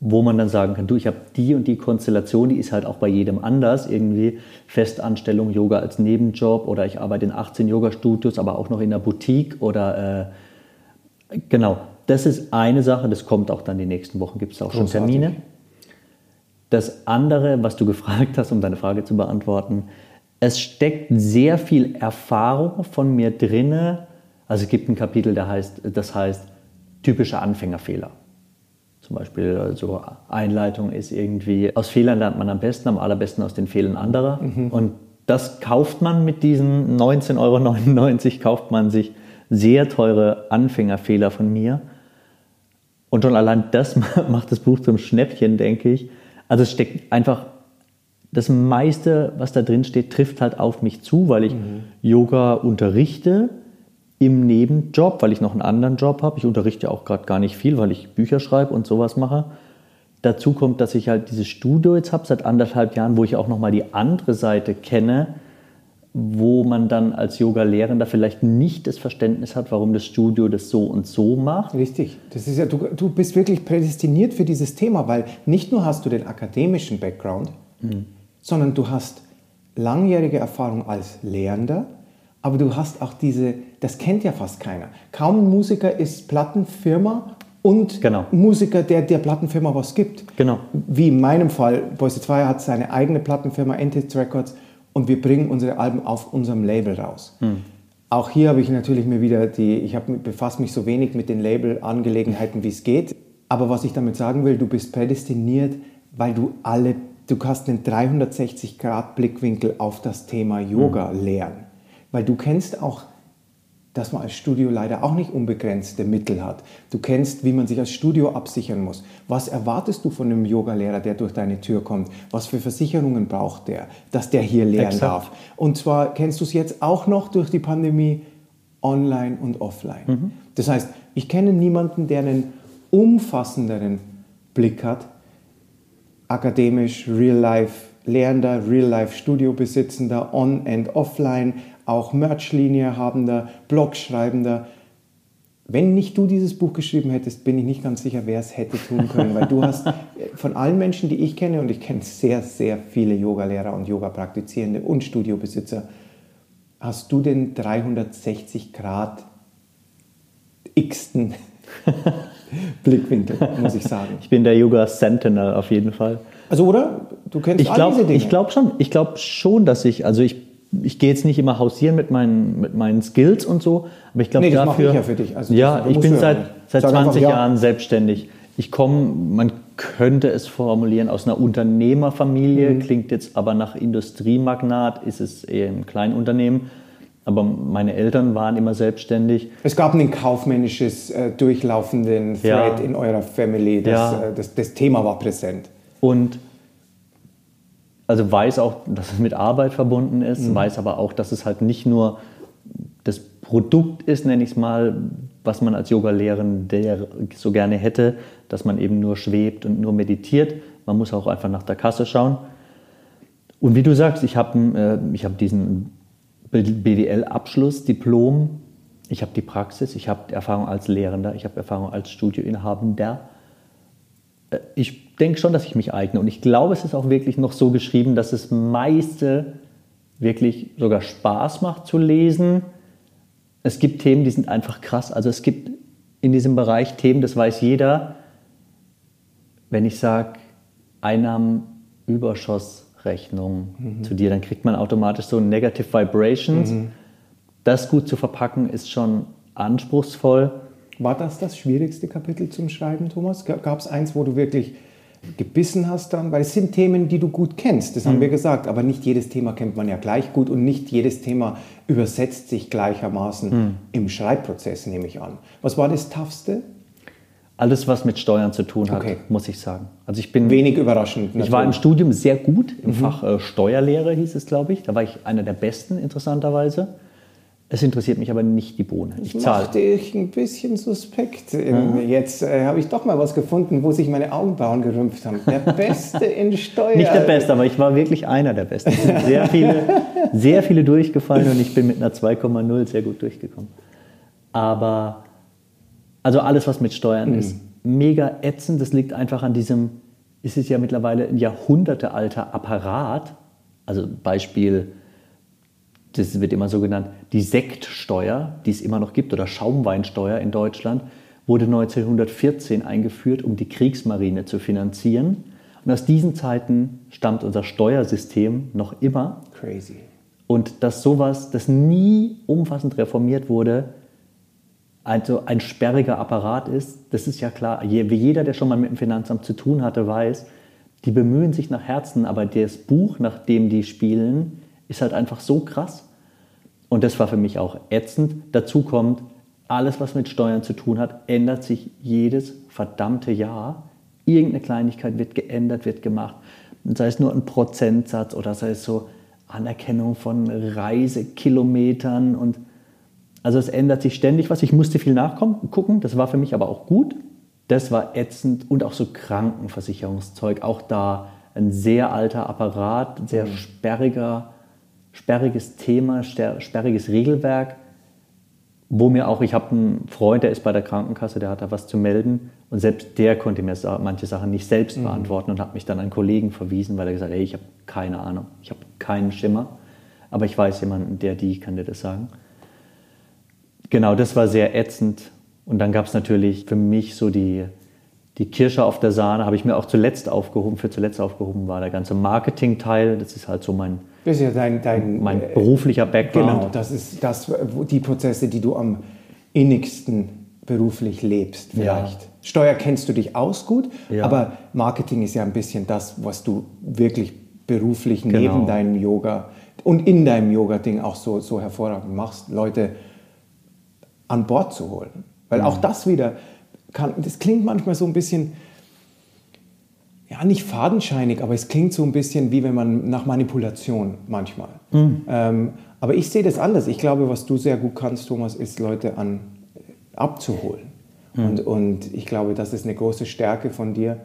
wo man dann sagen kann, du, ich habe die und die Konstellation, die ist halt auch bei jedem anders, irgendwie Festanstellung, Yoga als Nebenjob oder ich arbeite in 18 Yoga-Studios, aber auch noch in der Boutique oder äh, genau, das ist eine Sache, das kommt auch dann die nächsten Wochen, gibt es auch Großartig. schon Termine. Das andere, was du gefragt hast, um deine Frage zu beantworten, es steckt sehr viel Erfahrung von mir drinne. Also es gibt ein Kapitel, das heißt, das heißt typische Anfängerfehler. Zum Beispiel also Einleitung ist irgendwie, aus Fehlern lernt man am besten, am allerbesten aus den Fehlern anderer. Mhm. Und das kauft man mit diesen 19,99 Euro, kauft man sich sehr teure Anfängerfehler von mir. Und schon allein das macht das Buch zum Schnäppchen, denke ich, also es steckt einfach das meiste, was da drin steht, trifft halt auf mich zu, weil ich mhm. Yoga unterrichte im Nebenjob, weil ich noch einen anderen Job habe. Ich unterrichte auch gerade gar nicht viel, weil ich Bücher schreibe und sowas mache. Dazu kommt, dass ich halt dieses Studio jetzt habe seit anderthalb Jahren, wo ich auch nochmal die andere Seite kenne, wo man dann als Yoga-Lehrender vielleicht nicht das Verständnis hat, warum das Studio das so und so macht. Richtig. Das ist ja, du, du bist wirklich prädestiniert für dieses Thema, weil nicht nur hast du den akademischen Background, mhm. sondern du hast langjährige Erfahrung als Lehrender, aber du hast auch diese, das kennt ja fast keiner. Kaum ein Musiker ist Plattenfirma und genau. Musiker, der der Plattenfirma was gibt. Genau. Wie in meinem Fall, Boise 2 hat seine eigene Plattenfirma, Entity Records, und wir bringen unsere Alben auf unserem Label raus. Hm. Auch hier habe ich natürlich mir wieder die, ich habe, befasse mich so wenig mit den Label-Angelegenheiten, wie es geht. Aber was ich damit sagen will, du bist prädestiniert, weil du alle, du hast einen 360-Grad-Blickwinkel auf das Thema Yoga hm. lernen. Weil du kennst auch dass man als Studio leider auch nicht unbegrenzte Mittel hat. Du kennst, wie man sich als Studio absichern muss. Was erwartest du von einem Yogalehrer, der durch deine Tür kommt? Was für Versicherungen braucht der, dass der hier lernen Exakt. darf? Und zwar kennst du es jetzt auch noch durch die Pandemie online und offline. Mhm. Das heißt, ich kenne niemanden, der einen umfassenderen Blick hat, akademisch, real-life Lehrender, Real-Life-Studio-Besitzender, On- and Offline, auch Merch-Linie habender, Blogschreibender. Wenn nicht du dieses Buch geschrieben hättest, bin ich nicht ganz sicher, wer es hätte tun können, weil du hast von allen Menschen, die ich kenne, und ich kenne sehr, sehr viele Yogalehrer und Yoga-Praktizierende und Studiobesitzer, hast du den 360 Grad x-ten Blickwinkel, muss ich sagen. Ich bin der Yoga Sentinel auf jeden Fall. Also oder? Du kennst ich all glaub, diese Dinge. Ich glaube schon. Ich glaube schon, dass ich, also ich ich gehe jetzt nicht immer hausieren mit meinen, mit meinen Skills und so, aber ich glaube nee, dafür. Ich ja für dich. Also ja, ich bin seit, seit 20 einfach, Jahren ja. selbstständig. Ich komme, man könnte es formulieren, aus einer Unternehmerfamilie, mhm. klingt jetzt aber nach Industriemagnat, ist es eher ein Kleinunternehmen. Aber meine Eltern waren immer selbstständig. Es gab ein kaufmännisches, äh, durchlaufenden Thread ja. in eurer Family. Das, ja. äh, das, das Thema war präsent. Und also weiß auch, dass es mit Arbeit verbunden ist, mhm. weiß aber auch, dass es halt nicht nur das Produkt ist, nenne ich es mal, was man als Yoga-Lehrender so gerne hätte, dass man eben nur schwebt und nur meditiert. Man muss auch einfach nach der Kasse schauen. Und wie du sagst, ich habe äh, hab diesen BDL-Abschluss, Diplom, ich habe die Praxis, ich habe Erfahrung als Lehrender, ich habe Erfahrung als Studioinhabender. Ich denke schon, dass ich mich eigne. Und ich glaube, es ist auch wirklich noch so geschrieben, dass es meiste wirklich sogar Spaß macht zu lesen. Es gibt Themen, die sind einfach krass. Also es gibt in diesem Bereich Themen, das weiß jeder. Wenn ich sage Einnahmenüberschussrechnung mhm. zu dir, dann kriegt man automatisch so Negative Vibrations. Mhm. Das gut zu verpacken ist schon anspruchsvoll. War das das schwierigste Kapitel zum Schreiben, Thomas? Gab es eins, wo du wirklich gebissen hast dann? Weil es sind Themen, die du gut kennst, das haben mhm. wir gesagt, aber nicht jedes Thema kennt man ja gleich gut und nicht jedes Thema übersetzt sich gleichermaßen mhm. im Schreibprozess, nehme ich an. Was war das Toughste? Alles, was mit Steuern zu tun hat, okay. muss ich sagen. Also ich bin wenig überraschend. Natürlich. Ich war im Studium sehr gut im mhm. Fach äh, Steuerlehre hieß es, glaube ich. Da war ich einer der Besten interessanterweise. Es interessiert mich aber nicht die Bohne. Ich zahle. Das ich ein bisschen suspekt. Mhm. Jetzt äh, habe ich doch mal was gefunden, wo sich meine Augenbrauen gerümpft haben. Der Beste in Steuern. Nicht der Beste, aber ich war wirklich einer der Besten. Es sind sehr viele, sehr viele durchgefallen und ich bin mit einer 2,0 sehr gut durchgekommen. Aber, also alles, was mit Steuern mhm. ist, mega ätzend. Das liegt einfach an diesem, ist es ja mittlerweile ein jahrhundertealter Apparat. Also Beispiel das wird immer so genannt, die Sektsteuer, die es immer noch gibt, oder Schaumweinsteuer in Deutschland, wurde 1914 eingeführt, um die Kriegsmarine zu finanzieren. Und aus diesen Zeiten stammt unser Steuersystem noch immer. Crazy. Und dass sowas, das nie umfassend reformiert wurde, also ein sperriger Apparat ist, das ist ja klar. Wie jeder, der schon mal mit dem Finanzamt zu tun hatte, weiß, die bemühen sich nach Herzen, aber das Buch, nach dem die spielen, ist halt einfach so krass. Und das war für mich auch ätzend. Dazu kommt, alles, was mit Steuern zu tun hat, ändert sich jedes verdammte Jahr. Irgendeine Kleinigkeit wird geändert, wird gemacht. sei es nur ein Prozentsatz oder sei es so Anerkennung von Reisekilometern und also es ändert sich ständig was. Ich musste viel nachkommen, gucken, das war für mich aber auch gut. Das war ätzend und auch so Krankenversicherungszeug, auch da ein sehr alter Apparat, sehr sperriger, sperriges Thema, sperriges Regelwerk, wo mir auch, ich habe einen Freund, der ist bei der Krankenkasse, der hat da was zu melden und selbst der konnte mir manche Sachen nicht selbst mhm. beantworten und hat mich dann an Kollegen verwiesen, weil er gesagt hat, hey, ich habe keine Ahnung, ich habe keinen Schimmer, aber ich weiß jemanden, der, die kann dir das sagen. Genau, das war sehr ätzend und dann gab es natürlich für mich so die, die Kirsche auf der Sahne, habe ich mir auch zuletzt aufgehoben. Für zuletzt aufgehoben war der ganze Marketing-Teil. Das ist halt so mein, das ist ja dein, dein mein äh, beruflicher Background. Genau, das ist das, die Prozesse, die du am innigsten beruflich lebst, vielleicht. Ja. Steuer kennst du dich aus gut, ja. aber Marketing ist ja ein bisschen das, was du wirklich beruflich genau. neben deinem Yoga und in deinem Yoga-Ding auch so, so hervorragend machst, Leute an Bord zu holen. Weil mhm. auch das wieder kann, das klingt manchmal so ein bisschen, ja, nicht fadenscheinig, aber es klingt so ein bisschen wie wenn man nach Manipulation manchmal. Mhm. Ähm, aber ich sehe das anders. Ich glaube, was du sehr gut kannst, Thomas, ist Leute an, abzuholen. Mhm. Und, und ich glaube, das ist eine große Stärke von dir.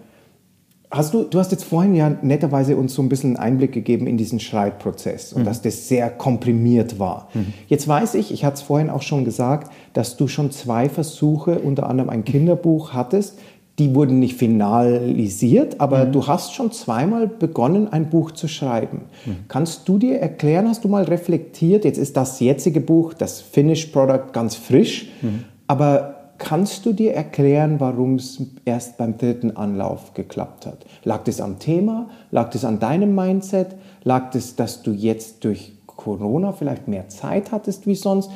Hast du, du hast jetzt vorhin ja netterweise uns so ein bisschen Einblick gegeben in diesen Schreibprozess und mhm. dass das sehr komprimiert war. Mhm. Jetzt weiß ich, ich hatte es vorhin auch schon gesagt, dass du schon zwei Versuche, unter anderem ein Kinderbuch hattest. Die wurden nicht finalisiert, aber mhm. du hast schon zweimal begonnen, ein Buch zu schreiben. Mhm. Kannst du dir erklären, hast du mal reflektiert, jetzt ist das jetzige Buch, das Finished Product, ganz frisch, mhm. aber Kannst du dir erklären, warum es erst beim dritten Anlauf geklappt hat? Lag es am Thema? Lag es an deinem Mindset? Lag es, dass du jetzt durch Corona vielleicht mehr Zeit hattest wie sonst?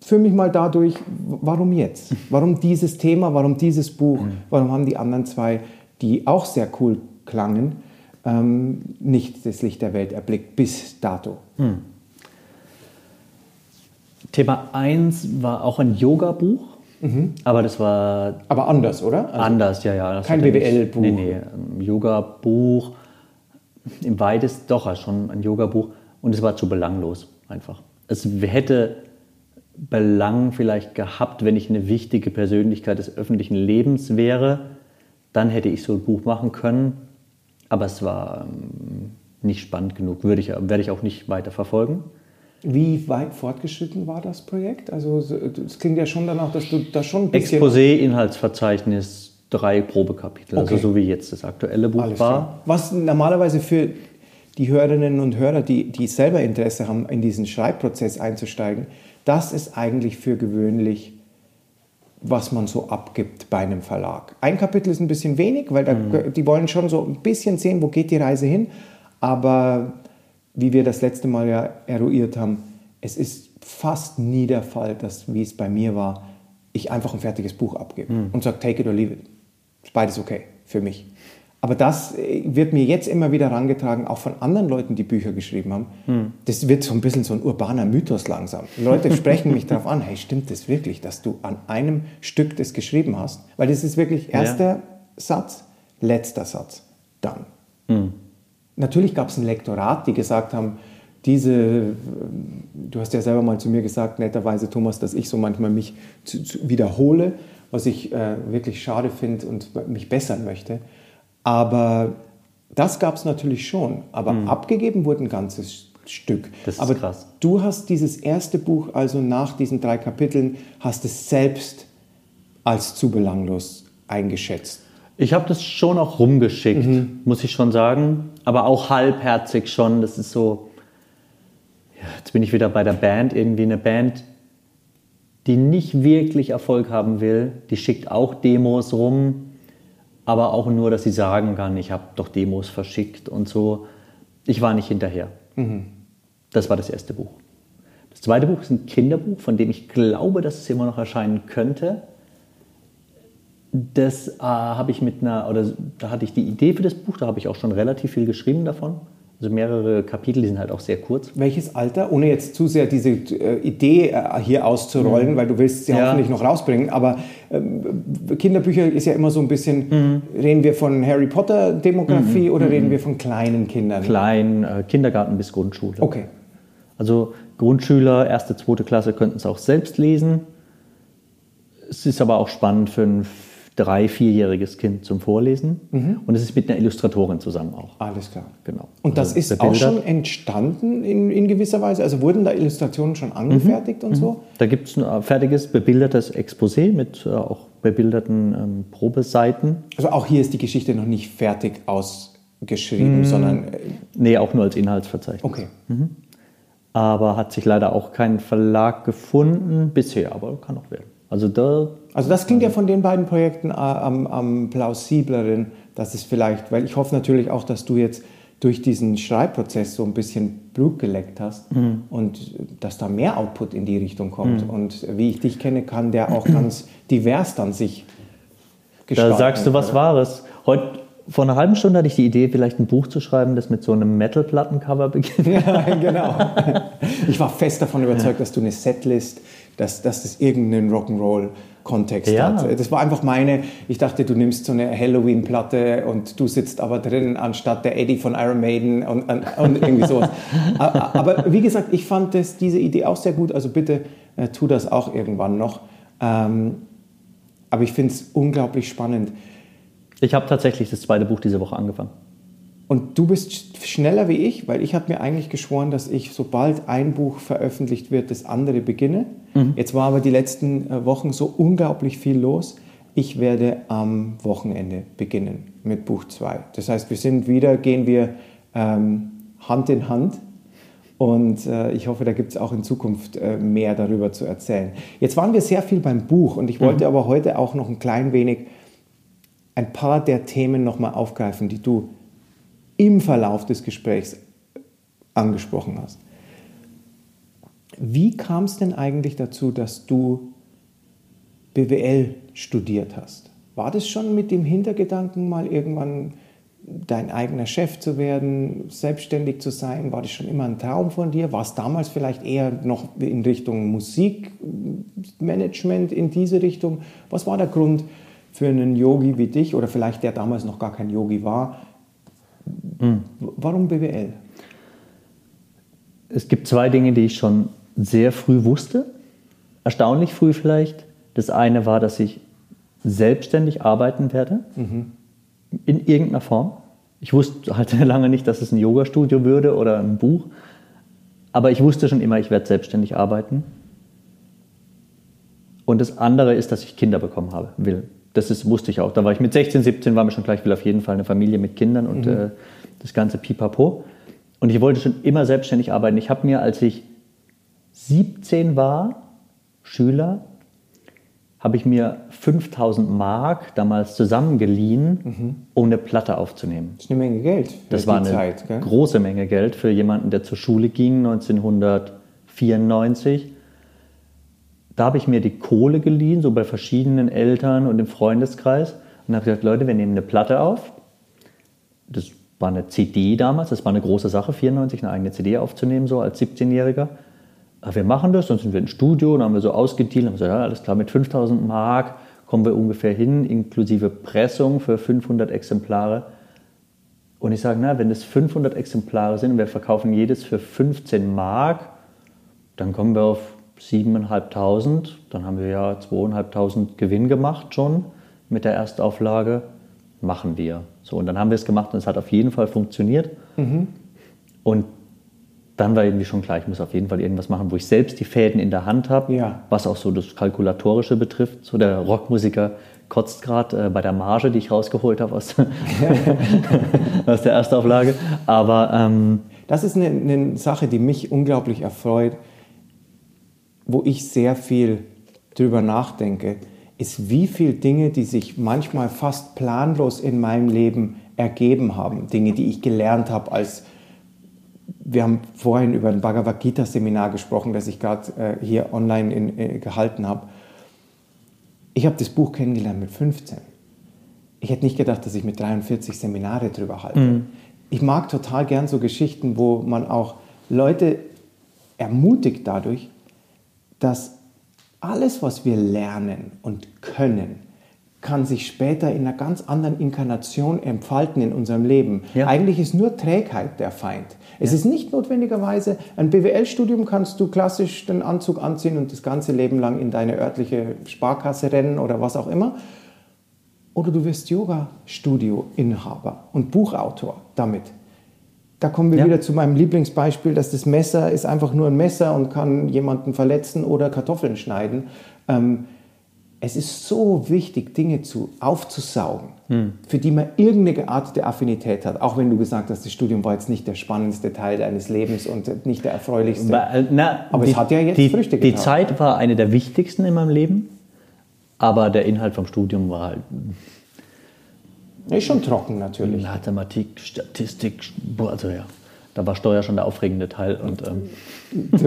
Für mich mal dadurch, warum jetzt? Warum dieses Thema? Warum dieses Buch? Mhm. Warum haben die anderen zwei, die auch sehr cool klangen, ähm, nicht das Licht der Welt erblickt bis dato? Mhm. Thema 1 war auch ein Yoga-Buch Mhm. Aber das war. Aber anders, oder? Also anders, ja, ja. kein BWL-Buch. Nee, nee. Ein Yoga-Buch. Im weitesten doch, schon ein Yoga-Buch. Und es war zu belanglos, einfach. Es hätte Belang vielleicht gehabt, wenn ich eine wichtige Persönlichkeit des öffentlichen Lebens wäre. Dann hätte ich so ein Buch machen können. Aber es war ähm, nicht spannend genug. Würde ich, werde ich auch nicht weiter verfolgen. Wie weit fortgeschritten war das Projekt? Also es klingt ja schon danach, dass du da schon ein bisschen... Exposé, Inhaltsverzeichnis, drei Probekapitel, also okay. also so wie jetzt das aktuelle Buch Alles war. Klar. Was normalerweise für die Hörerinnen und Hörer, die, die selber Interesse haben, in diesen Schreibprozess einzusteigen, das ist eigentlich für gewöhnlich, was man so abgibt bei einem Verlag. Ein Kapitel ist ein bisschen wenig, weil da, mhm. die wollen schon so ein bisschen sehen, wo geht die Reise hin, aber wie wir das letzte Mal ja eruiert haben, es ist fast nie der Fall, dass, wie es bei mir war, ich einfach ein fertiges Buch abgebe mhm. und sage, take it or leave it. Ist beides okay für mich. Aber das äh, wird mir jetzt immer wieder herangetragen, auch von anderen Leuten, die Bücher geschrieben haben. Mhm. Das wird so ein bisschen so ein urbaner Mythos langsam. Leute sprechen mich darauf an, hey, stimmt das wirklich, dass du an einem Stück das geschrieben hast? Weil das ist wirklich erster ja. Satz, letzter Satz, dann. Mhm. Natürlich gab es ein Lektorat, die gesagt haben, diese, du hast ja selber mal zu mir gesagt, netterweise Thomas, dass ich so manchmal mich zu, zu wiederhole, was ich äh, wirklich schade finde und mich bessern möchte. Aber das gab es natürlich schon. Aber mhm. abgegeben wurde ein ganzes Stück. Das ist Aber krass. du hast dieses erste Buch, also nach diesen drei Kapiteln, hast es selbst als zu belanglos eingeschätzt. Ich habe das schon auch rumgeschickt, mhm. muss ich schon sagen. Aber auch halbherzig schon. Das ist so. Ja, jetzt bin ich wieder bei der Band. Irgendwie eine Band, die nicht wirklich Erfolg haben will. Die schickt auch Demos rum. Aber auch nur, dass sie sagen kann, ich habe doch Demos verschickt und so. Ich war nicht hinterher. Mhm. Das war das erste Buch. Das zweite Buch ist ein Kinderbuch, von dem ich glaube, dass es immer noch erscheinen könnte das äh, habe ich mit einer, oder da hatte ich die Idee für das Buch, da habe ich auch schon relativ viel geschrieben davon. Also mehrere Kapitel, die sind halt auch sehr kurz. Welches Alter? Ohne jetzt zu sehr diese äh, Idee äh, hier auszurollen, mhm. weil du willst sie ja. hoffentlich noch rausbringen. Aber äh, Kinderbücher ist ja immer so ein bisschen, mhm. reden wir von Harry Potter Demografie mhm. oder reden mhm. wir von kleinen Kindern? Klein, äh, Kindergarten bis Grundschule. Okay. Also Grundschüler, erste, zweite Klasse könnten es auch selbst lesen. Es ist aber auch spannend für ein drei-, vierjähriges Kind zum Vorlesen. Mhm. Und es ist mit einer Illustratorin zusammen auch. Alles klar. Genau. Und das also ist auch schon entstanden in, in, gewisser Weise? Also wurden da Illustrationen schon angefertigt mhm. und so? Mhm. Da gibt es ein fertiges, bebildertes Exposé mit äh, auch bebilderten ähm, Probeseiten. Also auch hier ist die Geschichte noch nicht fertig ausgeschrieben, mhm. sondern... Äh, nee, auch nur als Inhaltsverzeichnis. Okay. Mhm. Aber hat sich leider auch kein Verlag gefunden bisher, aber kann auch werden. Also, da, also das klingt ja von den beiden Projekten äh, am, am plausibleren, dass es vielleicht, weil ich hoffe natürlich auch, dass du jetzt durch diesen Schreibprozess so ein bisschen Blut geleckt hast mhm. und dass da mehr Output in die Richtung kommt. Mhm. Und wie ich dich kenne, kann der auch ganz divers dann sich gestalten. Da sagst du was Wahres. Heute, vor einer halben Stunde hatte ich die Idee, vielleicht ein Buch zu schreiben, das mit so einem Metal-Plattencover beginnt. Ja, genau. Ich war fest davon überzeugt, dass du eine Setlist dass, dass das irgendeinen Rock'n'Roll-Kontext ja. hat. Das war einfach meine, ich dachte, du nimmst so eine Halloween-Platte und du sitzt aber drin anstatt der Eddie von Iron Maiden und, und, und irgendwie sowas. aber wie gesagt, ich fand das, diese Idee auch sehr gut, also bitte äh, tu das auch irgendwann noch. Ähm, aber ich finde es unglaublich spannend. Ich habe tatsächlich das zweite Buch diese Woche angefangen. Und du bist schneller wie ich, weil ich habe mir eigentlich geschworen, dass ich, sobald ein Buch veröffentlicht wird, das andere beginne. Mhm. Jetzt war aber die letzten äh, Wochen so unglaublich viel los. Ich werde am Wochenende beginnen mit Buch 2. Das heißt, wir sind wieder, gehen wir ähm, Hand in Hand. Und äh, ich hoffe, da gibt es auch in Zukunft äh, mehr darüber zu erzählen. Jetzt waren wir sehr viel beim Buch und ich wollte mhm. aber heute auch noch ein klein wenig ein paar der Themen nochmal aufgreifen, die du im Verlauf des Gesprächs angesprochen hast. Wie kam es denn eigentlich dazu, dass du BWL studiert hast? War das schon mit dem Hintergedanken, mal irgendwann dein eigener Chef zu werden, selbstständig zu sein? War das schon immer ein Traum von dir? War es damals vielleicht eher noch in Richtung Musikmanagement in diese Richtung? Was war der Grund für einen Yogi wie dich oder vielleicht der damals noch gar kein Yogi war, Mhm. Warum BWL? Es gibt zwei Dinge, die ich schon sehr früh wusste. Erstaunlich früh vielleicht. Das eine war, dass ich selbstständig arbeiten werde. Mhm. In irgendeiner Form. Ich wusste halt lange nicht, dass es ein Yoga-Studio würde oder ein Buch. Aber ich wusste schon immer, ich werde selbstständig arbeiten. Und das andere ist, dass ich Kinder bekommen habe, will. Das ist, wusste ich auch. Da war ich mit 16, 17, war mir schon gleich, ich will auf jeden Fall eine Familie mit Kindern und mhm. äh, das ganze Pipapo. Und ich wollte schon immer selbstständig arbeiten. Ich habe mir, als ich 17 war, Schüler, habe ich mir 5000 Mark damals zusammengeliehen, mhm. um eine Platte aufzunehmen. Das ist eine Menge Geld. das war eine Zeit, große Menge Geld für jemanden, der zur Schule ging 1994. Da habe ich mir die Kohle geliehen, so bei verschiedenen Eltern und im Freundeskreis und habe gesagt, Leute, wir nehmen eine Platte auf. Das war eine CD damals, das war eine große Sache, 94 eine eigene CD aufzunehmen, so als 17-Jähriger. Wir machen das, dann sind wir ins Studio und haben wir so ausgedealt, haben gesagt, ja, alles klar, mit 5000 Mark kommen wir ungefähr hin, inklusive Pressung für 500 Exemplare. Und ich sage, na, wenn das 500 Exemplare sind und wir verkaufen jedes für 15 Mark, dann kommen wir auf 7.500. Dann haben wir ja 2.500 Gewinn gemacht schon mit der Erstauflage. Machen wir. So, und dann haben wir es gemacht und es hat auf jeden Fall funktioniert. Mhm. Und dann war irgendwie schon klar, ich muss auf jeden Fall irgendwas machen, wo ich selbst die Fäden in der Hand habe, ja. was auch so das Kalkulatorische betrifft. So der Rockmusiker kotzt gerade äh, bei der Marge, die ich rausgeholt habe aus, aus der Erstauflage. Aber ähm, das ist eine, eine Sache, die mich unglaublich erfreut, wo ich sehr viel drüber nachdenke ist, wie viele Dinge, die sich manchmal fast planlos in meinem Leben ergeben haben, Dinge, die ich gelernt habe als wir haben vorhin über ein Bhagavad Gita Seminar gesprochen, das ich gerade äh, hier online in, äh, gehalten habe. Ich habe das Buch kennengelernt mit 15. Ich hätte nicht gedacht, dass ich mit 43 Seminare drüber halte. Mhm. ich mag total gern so Geschichten, wo man auch Leute ermutigt dadurch, dass alles, was wir lernen und können, kann sich später in einer ganz anderen Inkarnation entfalten in unserem Leben. Ja. Eigentlich ist nur Trägheit der Feind. Es ist nicht notwendigerweise, ein BWL-Studium kannst du klassisch den Anzug anziehen und das ganze Leben lang in deine örtliche Sparkasse rennen oder was auch immer. Oder du wirst Yoga-Studio-Inhaber und Buchautor damit. Da kommen wir Ja. wieder zu meinem Lieblingsbeispiel, dass das Messer ist einfach nur ein Messer und kann jemanden verletzen oder Kartoffeln schneiden. Ähm, es ist so wichtig, Dinge zu, aufzusaugen, Hm. für die man irgendeine Art der Affinität hat. Auch wenn du gesagt hast, das Studium war jetzt nicht der spannendste Teil deines Lebens und nicht der erfreulichste. Weil, Na, Aber es hat ja jetzt die, Früchte Die getragen. Zeit war eine der wichtigsten in meinem Leben, aber der Inhalt vom Studium war halt ist schon trocken natürlich. Mathematik, Statistik, boah, also ja, da war Steuer schon der aufregende Teil. Und, ähm,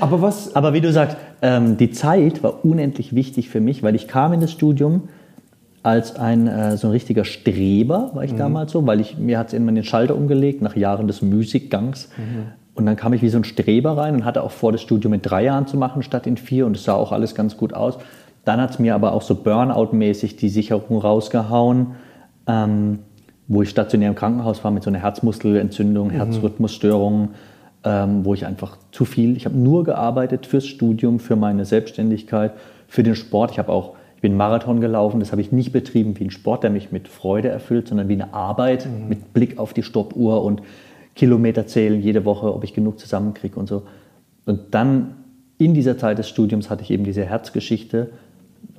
Aber was, aber wie du sagst, ähm, die Zeit war unendlich wichtig für mich, weil ich kam in das Studium als ein äh, so ein richtiger Streber, war ich damals so, weil ich mir hat es irgendwann den Schalter umgelegt nach Jahren des Musikgangs. Und dann kam ich wie so ein Streber rein und hatte auch vor, das Studium in drei Jahren zu machen statt in vier. Und es sah auch alles ganz gut aus. Dann hat es mir aber auch so Burnout-mäßig die Sicherung rausgehauen, ähm, wo ich stationär im Krankenhaus war mit so einer Herzmuskelentzündung, Herzrhythmusstörungen, ähm, wo ich einfach zu viel, ich habe nur gearbeitet fürs Studium, für meine Selbstständigkeit, für den Sport. Ich habe auch, ich bin Marathon gelaufen, das habe ich nicht betrieben wie ein Sport, der mich mit Freude erfüllt, sondern wie eine Arbeit mit Blick auf die Stoppuhr und Kilometer zählen jede Woche, ob ich genug zusammenkriege und so. Und dann in dieser Zeit des Studiums hatte ich eben diese Herzgeschichte,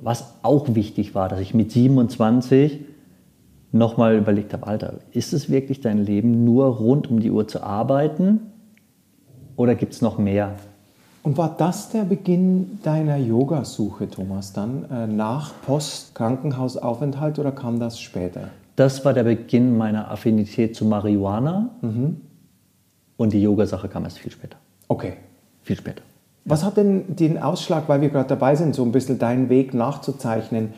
was auch wichtig war, dass ich mit 27 nochmal überlegt habe, Alter, ist es wirklich dein Leben, nur rund um die Uhr zu arbeiten oder gibt es noch mehr? und war das der Beginn deiner Yogasuche, Thomas, dann äh, nach Post-Krankenhausaufenthalt oder kam das später? Das war der Beginn meiner Affinität zu Marihuana und die Yoga-Sache kam erst viel später. Okay. Viel später. Was hat denn den Ausschlag, weil wir gerade dabei sind, so ein bisschen deinen Weg nachzuzeichnen?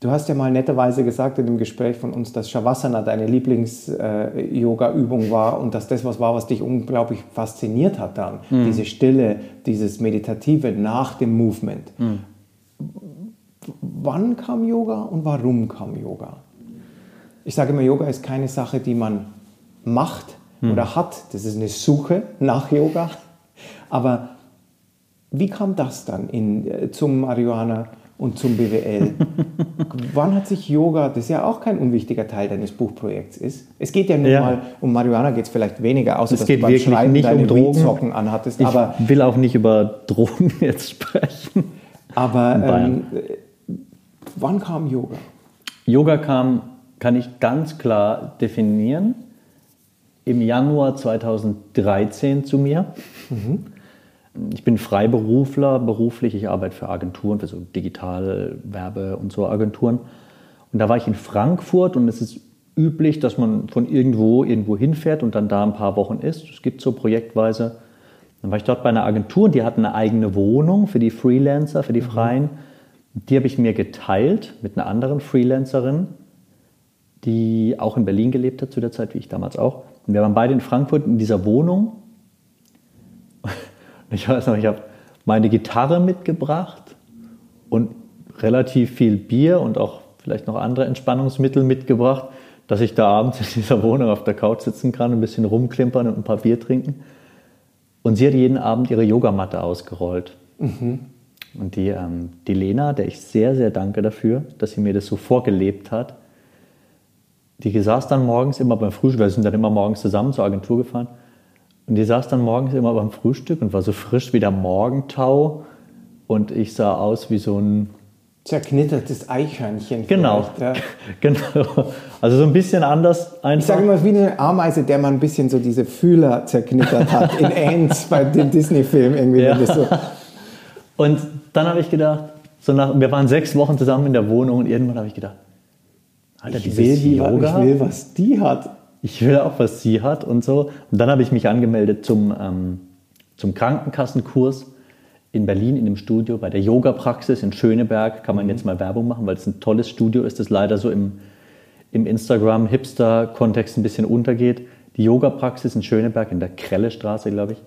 Du hast ja mal netterweise gesagt in dem Gespräch von uns, dass Shavasana deine Lieblings-Yoga-Übung war und dass das was war, was dich unglaublich fasziniert hat dann. Diese Stille, dieses Meditative nach dem Movement. Wann kam Yoga und warum kam Yoga? Ich sage immer, Yoga ist keine Sache, die man macht oder hat. Das ist eine Suche nach Yoga. Aber wie kam das dann in, äh, zum Marihuana und zum BWL? Wann hat sich Yoga, das ja auch kein unwichtiger Teil deines Buchprojekts ist, es geht ja nur Ja. mal, um Marihuana geht es vielleicht weniger, außer Es dass geht du beim wirklich Schreiben nicht um Drogen. Anhattest. Ich Aber, will auch nicht über Drogen jetzt sprechen. aber ähm, äh, wann kam Yoga? Yoga kam, kann ich ganz klar definieren, im Januar 2013 zu mir. Ich bin Freiberufler beruflich, ich arbeite für Agenturen, für so Digital-, Werbe- und so Agenturen. Und da war ich in Frankfurt und es ist üblich, dass man von irgendwo irgendwo hinfährt und dann da ein paar Wochen ist. Es gibt so projektweise. Dann war ich dort bei einer Agentur, die hat eine eigene Wohnung für die Freelancer, für die Freien. Die habe ich mir geteilt mit einer anderen Freelancerin, die auch in Berlin gelebt hat zu der Zeit, wie ich damals auch. Und wir waren beide in Frankfurt in dieser Wohnung. Ich weiß noch, ich habe meine Gitarre mitgebracht und relativ viel Bier und auch vielleicht noch andere Entspannungsmittel mitgebracht, dass ich da abends in dieser Wohnung auf der Couch sitzen kann, ein bisschen rumklimpern und ein paar Bier trinken. Und sie hat jeden Abend ihre Yogamatte ausgerollt. Und die, ähm, die Lena, der ich sehr, sehr danke dafür, dass sie mir das so vorgelebt hat, die saß dann morgens immer beim Frühstück, wir sind dann immer morgens zusammen zur Agentur gefahren, und die saß dann morgens immer beim Frühstück und war so frisch wie der Morgentau und ich sah aus wie so ein, Zerknittertes Eichhörnchen. genau, Ja. genau, also so ein bisschen anders Ich einfach. sage immer, wie eine Ameise, der man ein bisschen so diese Fühler zerknittert hat in Ants bei dem Disney-Film irgendwie. Ja. so, Und dann habe ich gedacht, so nach, wir waren sechs Wochen zusammen in der Wohnung und irgendwann habe ich gedacht, Alter, ich, dieses will die, Yoga, ich will, was die hat. Ich will auch, was sie hat und so. Und dann habe ich mich angemeldet zum, ähm, zum Krankenkassenkurs in Berlin in dem Studio bei der Yoga-Praxis in Schöneberg. Kann man jetzt mal Werbung machen, weil es ein tolles Studio ist, das leider so im, im Instagram-Hipster-Kontext ein bisschen untergeht. Die Yoga-Praxis in Schöneberg in der Krellestraße, glaube ich.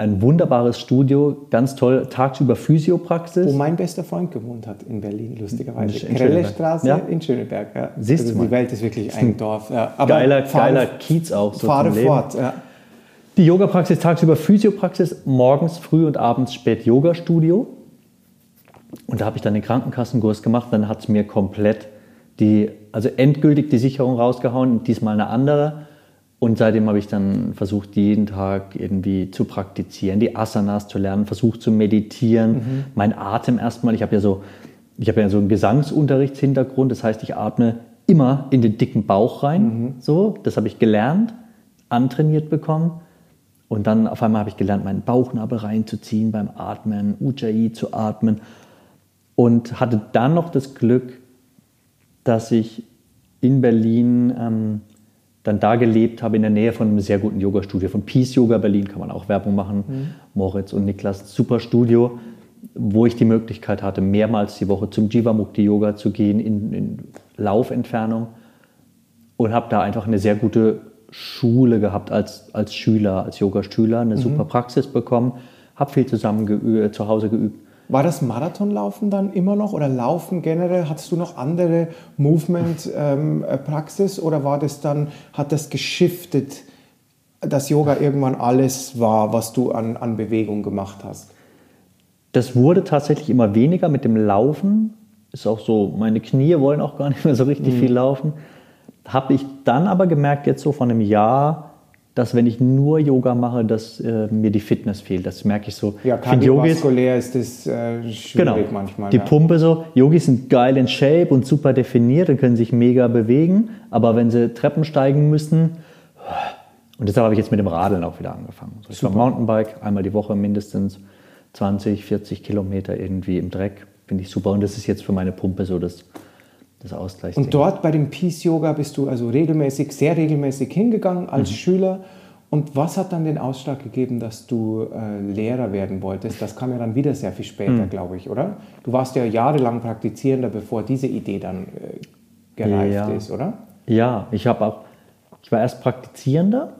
Ein wunderbares Studio, ganz toll. Tagsüber Physiopraxis. Wo mein bester Freund gewohnt hat in Berlin, lustigerweise. In Krellestraße Schöneberg. Ja. in Schöneberg. Ja. Siehst also du die mal. Welt ist wirklich ein Dorf. Ja. Aber Geiler, geiler Kiez auch so Fahre fort. Ja. Die Yoga-Praxis tagsüber Physiopraxis, morgens früh und abends spät Yoga-Studio. Und da habe ich dann den Krankenkassenkurs gemacht. Dann hat es mir komplett die, also endgültig die Sicherung rausgehauen, diesmal eine andere. Und seitdem habe ich dann versucht, jeden Tag irgendwie zu praktizieren, die Asanas zu lernen, versucht zu meditieren, mein Atem erstmal. Ich habe ja so, ich habe ja so einen Gesangsunterrichtshintergrund. Das heißt, ich atme immer in den dicken Bauch rein. So, das habe ich gelernt, antrainiert bekommen. Und dann auf einmal habe ich gelernt, meinen Bauchnabel reinzuziehen beim Atmen, Ujjayi zu atmen. Und hatte dann noch das Glück, dass ich in Berlin ähm, dann da gelebt habe, in der Nähe von einem sehr guten Yoga-Studio. Von Peace Yoga Berlin kann man auch Werbung machen. Moritz und Niklas, super Studio, wo ich die Möglichkeit hatte, mehrmals die Woche zum Jivamukti Yoga zu gehen, in, in Laufentfernung. Und habe da einfach eine sehr gute Schule gehabt als, als Schüler, als Yoga-Schüler, eine super Praxis bekommen, habe viel zusammen geü- zu Hause geübt. War das Marathonlaufen dann immer noch oder Laufen generell? Hattest du noch andere Movement-Praxis oder war das dann, hat das geschiftet, dass Yoga irgendwann alles war, was du an, an Bewegung gemacht hast? Das wurde tatsächlich immer weniger mit dem Laufen. Ist auch so, meine Knie wollen auch gar nicht mehr so richtig Mhm. viel laufen. Habe ich dann aber gemerkt, jetzt so von einem Jahr, dass wenn ich nur Yoga mache, dass äh, mir die Fitness fehlt. Das merke ich so. Ja, kardiovaskulär ist das äh, schwierig genau, manchmal. die ja. Pumpe so. Yogis sind geil in Shape und super definiert und können sich mega bewegen. Aber wenn sie Treppen steigen müssen, und deshalb habe ich jetzt mit dem Radeln auch wieder angefangen. So, ich fahre Mountainbike einmal die Woche mindestens 20, 40 Kilometer irgendwie im Dreck. Finde ich super. Und das ist jetzt für meine Pumpe so das, das Ausgleichsding. Und dort bei dem Peace Yoga bist du also regelmäßig, sehr regelmäßig hingegangen als Mhm. Schüler. Und was hat dann den Ausschlag gegeben, dass du äh, Lehrer werden wolltest? Das kam ja dann wieder sehr viel später, Mhm. glaube ich, oder? Du warst ja jahrelang Praktizierender, bevor diese Idee dann äh, gereift Ja. ist, oder? Ja, ich habe auch, ich war erst Praktizierender,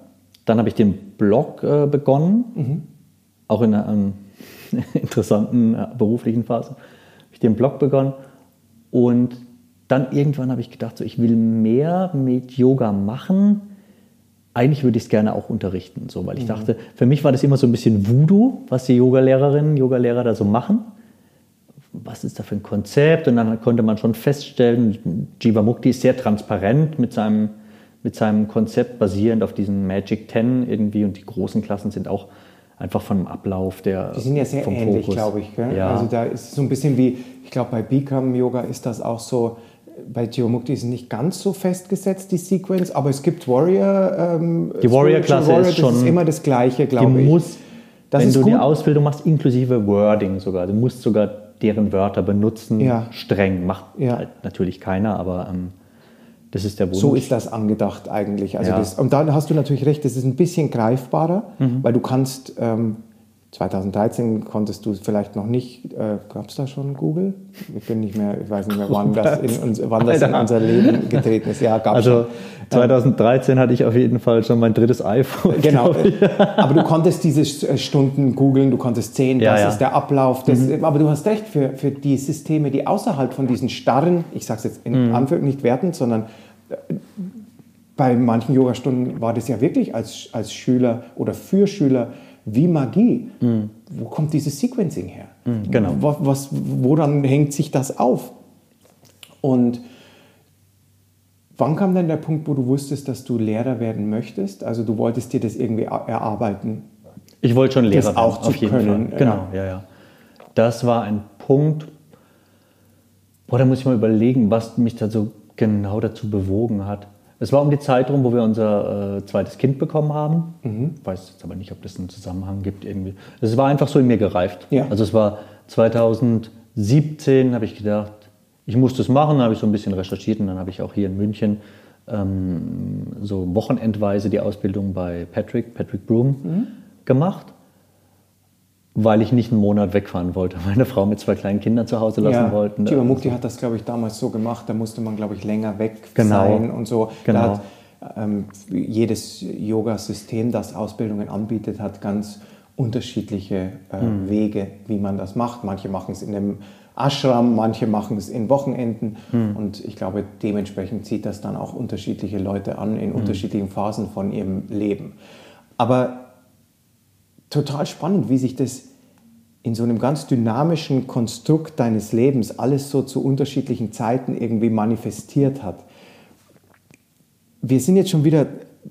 dann habe ich den Blog äh, begonnen, auch in einer ähm, interessanten äh, beruflichen Phase. Habe ich den Blog begonnen und dann irgendwann habe ich gedacht, so, ich will mehr mit Yoga machen. Eigentlich würde ich es gerne auch unterrichten, so, weil ich dachte, für mich war das immer so ein bisschen Voodoo, was die Yogalehrerinnen, Yogalehrer da so machen was ist da für ein Konzept? Und dann konnte man schon feststellen, Jivamukti ist sehr transparent mit seinem, mit seinem Konzept, basierend auf diesen Magic Ten irgendwie. Und die großen Klassen sind auch einfach vom Ablauf der. Die sind ja sehr ähnlich, glaube ich. Ja. Also da ist es so ein bisschen wie, ich glaube, bei Bikram Yoga ist das auch so. Bei Jivamukti ist nicht ganz so festgesetzt, die Sequence, aber es gibt Warrior. Ähm, Die Warrior-Klasse Warrior, ist schon- Das ist immer das Gleiche, die glaube ich. muss, Das wenn du die gut. Ausbildung machst, inklusive Wording sogar. Du musst sogar deren Wörter benutzen, Ja. streng. Macht Ja. halt natürlich keiner, aber ähm, das ist der Wunsch. So ist das angedacht eigentlich. Also Ja. das, und dann hast du natürlich recht, das ist ein bisschen greifbarer, Mhm. weil du kannst, ähm, 2013 konntest du vielleicht noch nicht, äh, gab es da schon Google? Ich bin nicht mehr, ich weiß nicht mehr, wann das in, uns, wann das in unser Leben getreten ist. Ja, gab also schon. 2013 hatte ich auf jeden Fall schon mein drittes iPhone. Genau, glaub ich. aber du konntest diese äh, Stunden googeln, du konntest sehen, Ja, das ja. ist der Ablauf. Das, Aber du hast recht, für, für die Systeme, die außerhalb von diesen starren, ich sage es jetzt in Anführungszeichen nicht wertend, sondern äh, bei manchen Yogastunden war das ja wirklich als, als Schüler oder für Schüler wie Magie. Wo kommt dieses Sequencing her? genau. Was, was, woran hängt sich das auf? Und wann kam denn der Punkt, wo du wusstest, dass du Lehrer werden möchtest? Also du wolltest dir das irgendwie er- erarbeiten. Ich wollte schon Lehrer Das auch werden, zu auf jeden können, Fall. Genau, ja. ja, Das war ein Punkt, boah, da muss ich mal überlegen, was mich da so genau dazu bewogen hat. Es war um die Zeit rum, wo wir unser äh, zweites Kind bekommen haben. Mhm. Ich weiß jetzt aber nicht, ob das einen Zusammenhang gibt irgendwie. Es war einfach so in mir gereift. Ja. Also es war 2017, habe ich gedacht, ich muss das machen. Dann habe ich so ein bisschen recherchiert und dann habe ich auch hier in München ähm, so Mhm. wochenendweise die Ausbildung bei Patrick, Patrick Broom gemacht. gemacht. Weil ich nicht einen Monat wegfahren wollte, meine Frau mit zwei kleinen Kindern zu Hause lassen Ja, wollten. Jivamukti hat das, glaube ich, damals so gemacht. Da musste man, glaube ich, länger weg Genau. sein und so. Genau. Da hat, ähm, jedes Yoga-System, das Ausbildungen anbietet, hat ganz unterschiedliche äh, Hm. Wege, wie man das macht. Manche machen es in einem Ashram, manche machen es in Wochenenden. Hm. Und ich glaube, dementsprechend zieht das dann auch unterschiedliche Leute an in unterschiedlichen Phasen von ihrem Leben. Aber total spannend, wie sich das in so einem ganz dynamischen Konstrukt deines Lebens alles so zu unterschiedlichen Zeiten irgendwie manifestiert hat. Wir sind jetzt schon wieder,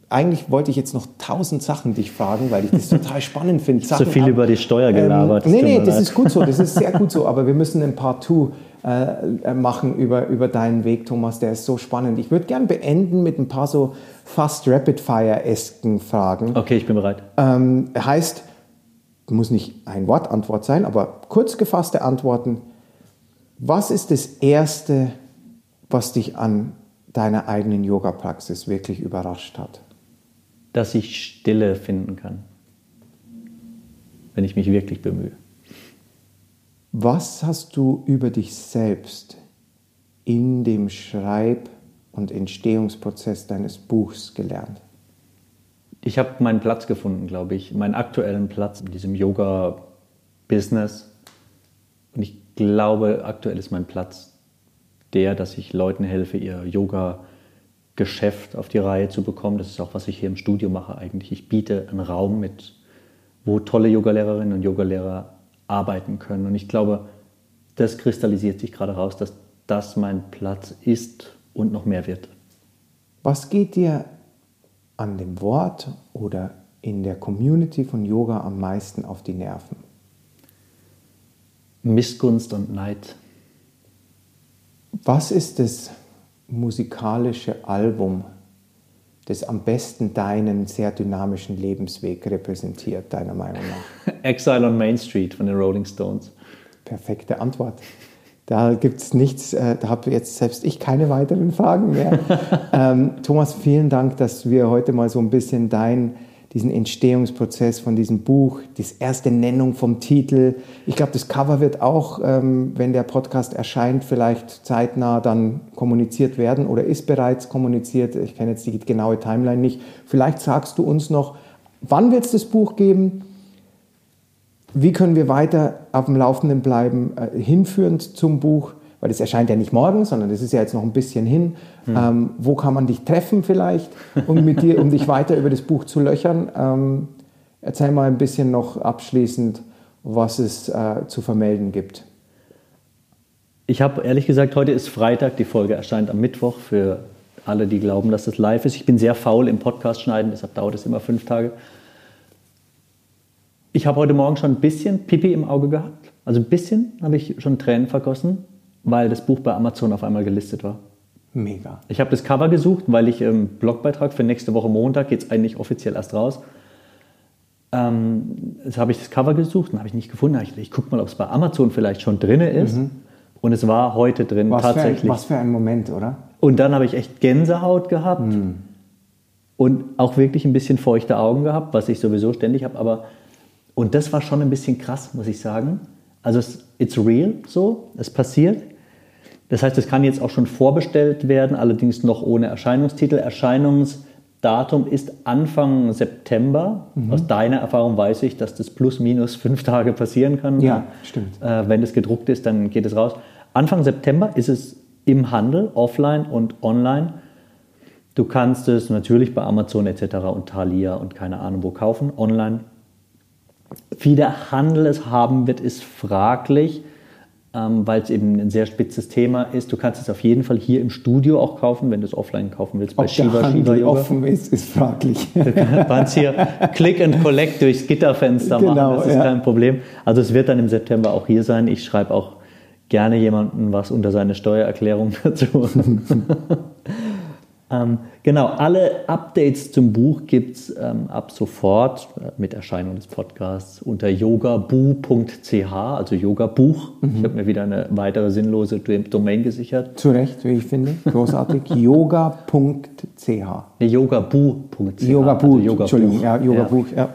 eigentlich wollte ich jetzt noch tausend Sachen dich fragen, weil ich das total spannend finde. zu viel über die Steuer gelabert, es Ähm, nee, nee, das ist gut so, das ist sehr gut so, aber wir müssen ein Part 2 äh, machen über, über deinen Weg, Thomas, der ist so spannend. Ich würde gern beenden mit ein paar so fast Rapid-Fire-esken Fragen. Okay, ich bin bereit. Ähm, heißt, muss nicht ein Wortantwort sein, aber kurz gefasste Antworten. Was ist das Erste, was dich an deiner eigenen Yoga-Praxis wirklich überrascht hat? Dass ich Stille finden kann, wenn ich mich wirklich bemühe. Was hast du über dich selbst in dem Schreib- und Entstehungsprozess deines Buchs gelernt? Ich habe meinen Platz gefunden, glaube ich, meinen aktuellen Platz in diesem Yoga-Business. Und ich glaube, aktuell ist mein Platz der, dass ich Leuten helfe, ihr Yoga-Geschäft auf die Reihe zu bekommen. Das ist auch, was ich hier im Studio mache eigentlich. Ich biete einen Raum mit, wo tolle Yogalehrerinnen und Yogalehrer arbeiten können. Und ich glaube, das kristallisiert sich gerade raus, dass das mein Platz ist und noch mehr wird. Was geht dir an dem Wort oder in der Community von Yoga am meisten auf die Nerven? Missgunst und Neid. Was ist das musikalische Album, das am besten deinen sehr dynamischen Lebensweg repräsentiert, deiner Meinung nach? Exile on Main Street von den Rolling Stones. Perfekte Antwort. Da gibt es nichts, äh, da habe jetzt selbst ich keine weiteren Fragen mehr. ähm, Thomas, vielen Dank, dass wir heute mal so ein bisschen dein, diesen Entstehungsprozess von diesem Buch, die erste Nennung vom Titel. Ich glaube, das Cover wird auch, ähm, wenn der Podcast erscheint, vielleicht zeitnah dann kommuniziert werden oder ist bereits kommuniziert. Ich kenne jetzt die genaue Timeline nicht. Vielleicht sagst du uns noch, wann wird es das Buch geben? Wie können wir weiter auf dem Laufenden bleiben, äh, hinführend zum Buch? Weil das erscheint ja nicht morgen, sondern das ist ja jetzt noch ein bisschen hin. Ähm, wo kann man dich treffen vielleicht, um, mit dir, um dich weiter über das Buch zu löchern? Ähm, erzähl mal ein bisschen noch abschließend, was es äh, zu vermelden gibt. Ich habe ehrlich gesagt, heute ist Freitag, die Folge erscheint am Mittwoch für alle, die glauben, dass das live ist. Ich bin sehr faul im Podcast schneiden, deshalb dauert es immer fünf Tage. Ich habe heute Morgen schon ein bisschen Pipi im Auge gehabt. Also ein bisschen habe ich schon Tränen vergossen, weil das Buch bei Amazon auf einmal gelistet war. Mega. Ich habe das Cover gesucht, weil ich im Blogbeitrag für nächste Woche Montag geht es eigentlich offiziell erst raus. Ähm, jetzt habe ich das Cover gesucht und habe ich nicht gefunden. Ich, ich gucke mal, ob es bei Amazon vielleicht schon drin ist. Und es war heute drin Mhm. Was für, ein, tatsächlich. was für ein Moment, oder? Und dann habe ich echt Gänsehaut gehabt Hm. und auch wirklich ein bisschen feuchte Augen gehabt, was ich sowieso ständig habe. Aber und das war schon ein bisschen krass, muss ich sagen. Also es it's real, so, es passiert. Das heißt, es kann jetzt auch schon vorbestellt werden, allerdings noch ohne Erscheinungstitel. Erscheinungsdatum ist Anfang September. Mhm. Aus deiner Erfahrung weiß ich, dass das plus minus fünf Tage passieren kann. Ja, stimmt. Äh, wenn es gedruckt ist, dann geht es raus. Anfang September ist es im Handel, offline und online. Du kannst es natürlich bei Amazon etc. und Thalia und keine Ahnung wo kaufen, online. Wie der Handel es haben wird, ist fraglich, ähm, weil es eben ein sehr spitzes Thema ist. Du kannst es auf jeden Fall hier im Studio auch kaufen, wenn du es offline kaufen willst, bei Ob Shiva der Shiva Handel Yoga. offen ist, ist fraglich. Du kannst hier Click and Collect durchs Gitterfenster Genau, machen, das ist ja. kein Problem. Also es wird dann im September auch hier sein. Ich schreibe auch gerne jemandem was unter seine Steuererklärung dazu. ähm, genau, alle Updates zum Buch gibt es ähm, ab sofort äh, mit Erscheinung des Podcasts unter yogabu.ch, also Yogabuch. Mhm. Ich habe mir wieder eine weitere sinnlose Domain gesichert. Zu Recht, wie ich finde. Großartig. Yoga.ch. Nee, yogabu.ch. Yoga-Buch, also Yogabuch. Entschuldigung, ja, Yoga-Buch, ja.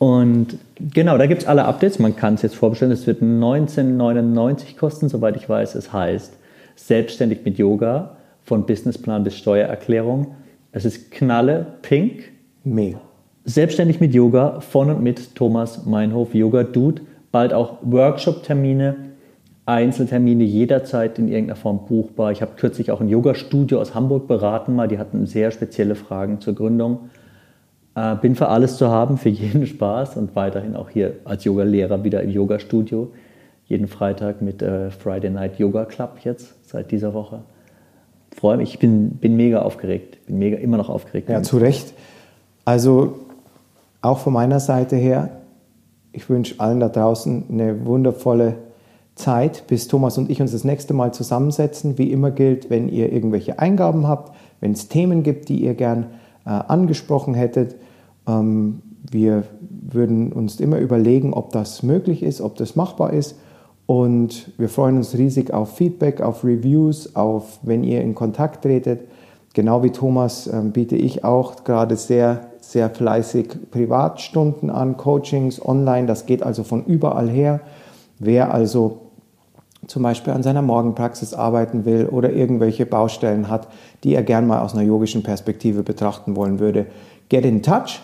Und genau, da gibt es alle Updates. Man kann es jetzt vorbestellen. Es wird 19,99 kosten, soweit ich weiß. Es heißt Selbstständig mit Yoga von Businessplan bis Steuererklärung. Es ist Knalle Pink. Mega. Selbstständig mit Yoga von und mit Thomas Meinhof, Yoga Dude. Bald auch Workshop-Termine, Einzeltermine jederzeit in irgendeiner Form buchbar. Ich habe kürzlich auch ein Yoga-Studio aus Hamburg beraten, mal. Die hatten sehr spezielle Fragen zur Gründung. Äh, bin für alles zu haben, für jeden Spaß und weiterhin auch hier als Yoga-Lehrer wieder im Yoga-Studio. Jeden Freitag mit äh, Friday Night Yoga Club jetzt seit dieser Woche. Freue mich, ich bin, bin mega aufgeregt, bin mega immer noch aufgeregt. Ja, zu Recht. Also auch von meiner Seite her, ich wünsche allen da draußen eine wundervolle Zeit, bis Thomas und ich uns das nächste Mal zusammensetzen. Wie immer gilt, wenn ihr irgendwelche Eingaben habt, wenn es Themen gibt, die ihr gern äh, angesprochen hättet, ähm, wir würden uns immer überlegen, ob das möglich ist, ob das machbar ist. Und wir freuen uns riesig auf Feedback, auf Reviews, auf wenn ihr in Kontakt tretet. Genau wie Thomas äh, biete ich auch gerade sehr, sehr fleißig Privatstunden an, Coachings online. Das geht also von überall her. Wer also zum Beispiel an seiner Morgenpraxis arbeiten will oder irgendwelche Baustellen hat, die er gern mal aus einer yogischen Perspektive betrachten wollen würde, get in touch.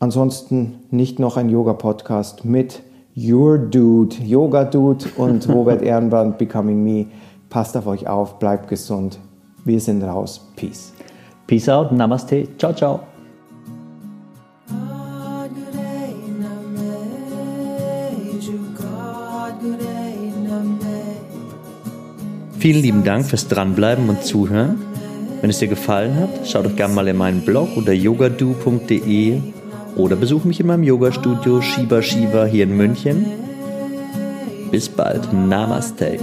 Ansonsten nicht noch ein Yoga-Podcast mit Your Dude, Yoga Dude und Robert Ehrenbrand, Becoming Me. Passt auf euch auf, bleibt gesund. Wir sind raus. Peace. Peace out, Namaste, ciao, ciao. Vielen lieben Dank fürs Dranbleiben und Zuhören. Wenn es dir gefallen hat, schau doch gerne mal in meinen Blog unter yogadu.de oder besuch mich in meinem Yoga-Studio Shiba Shiva hier in München. Bis bald. Namaste.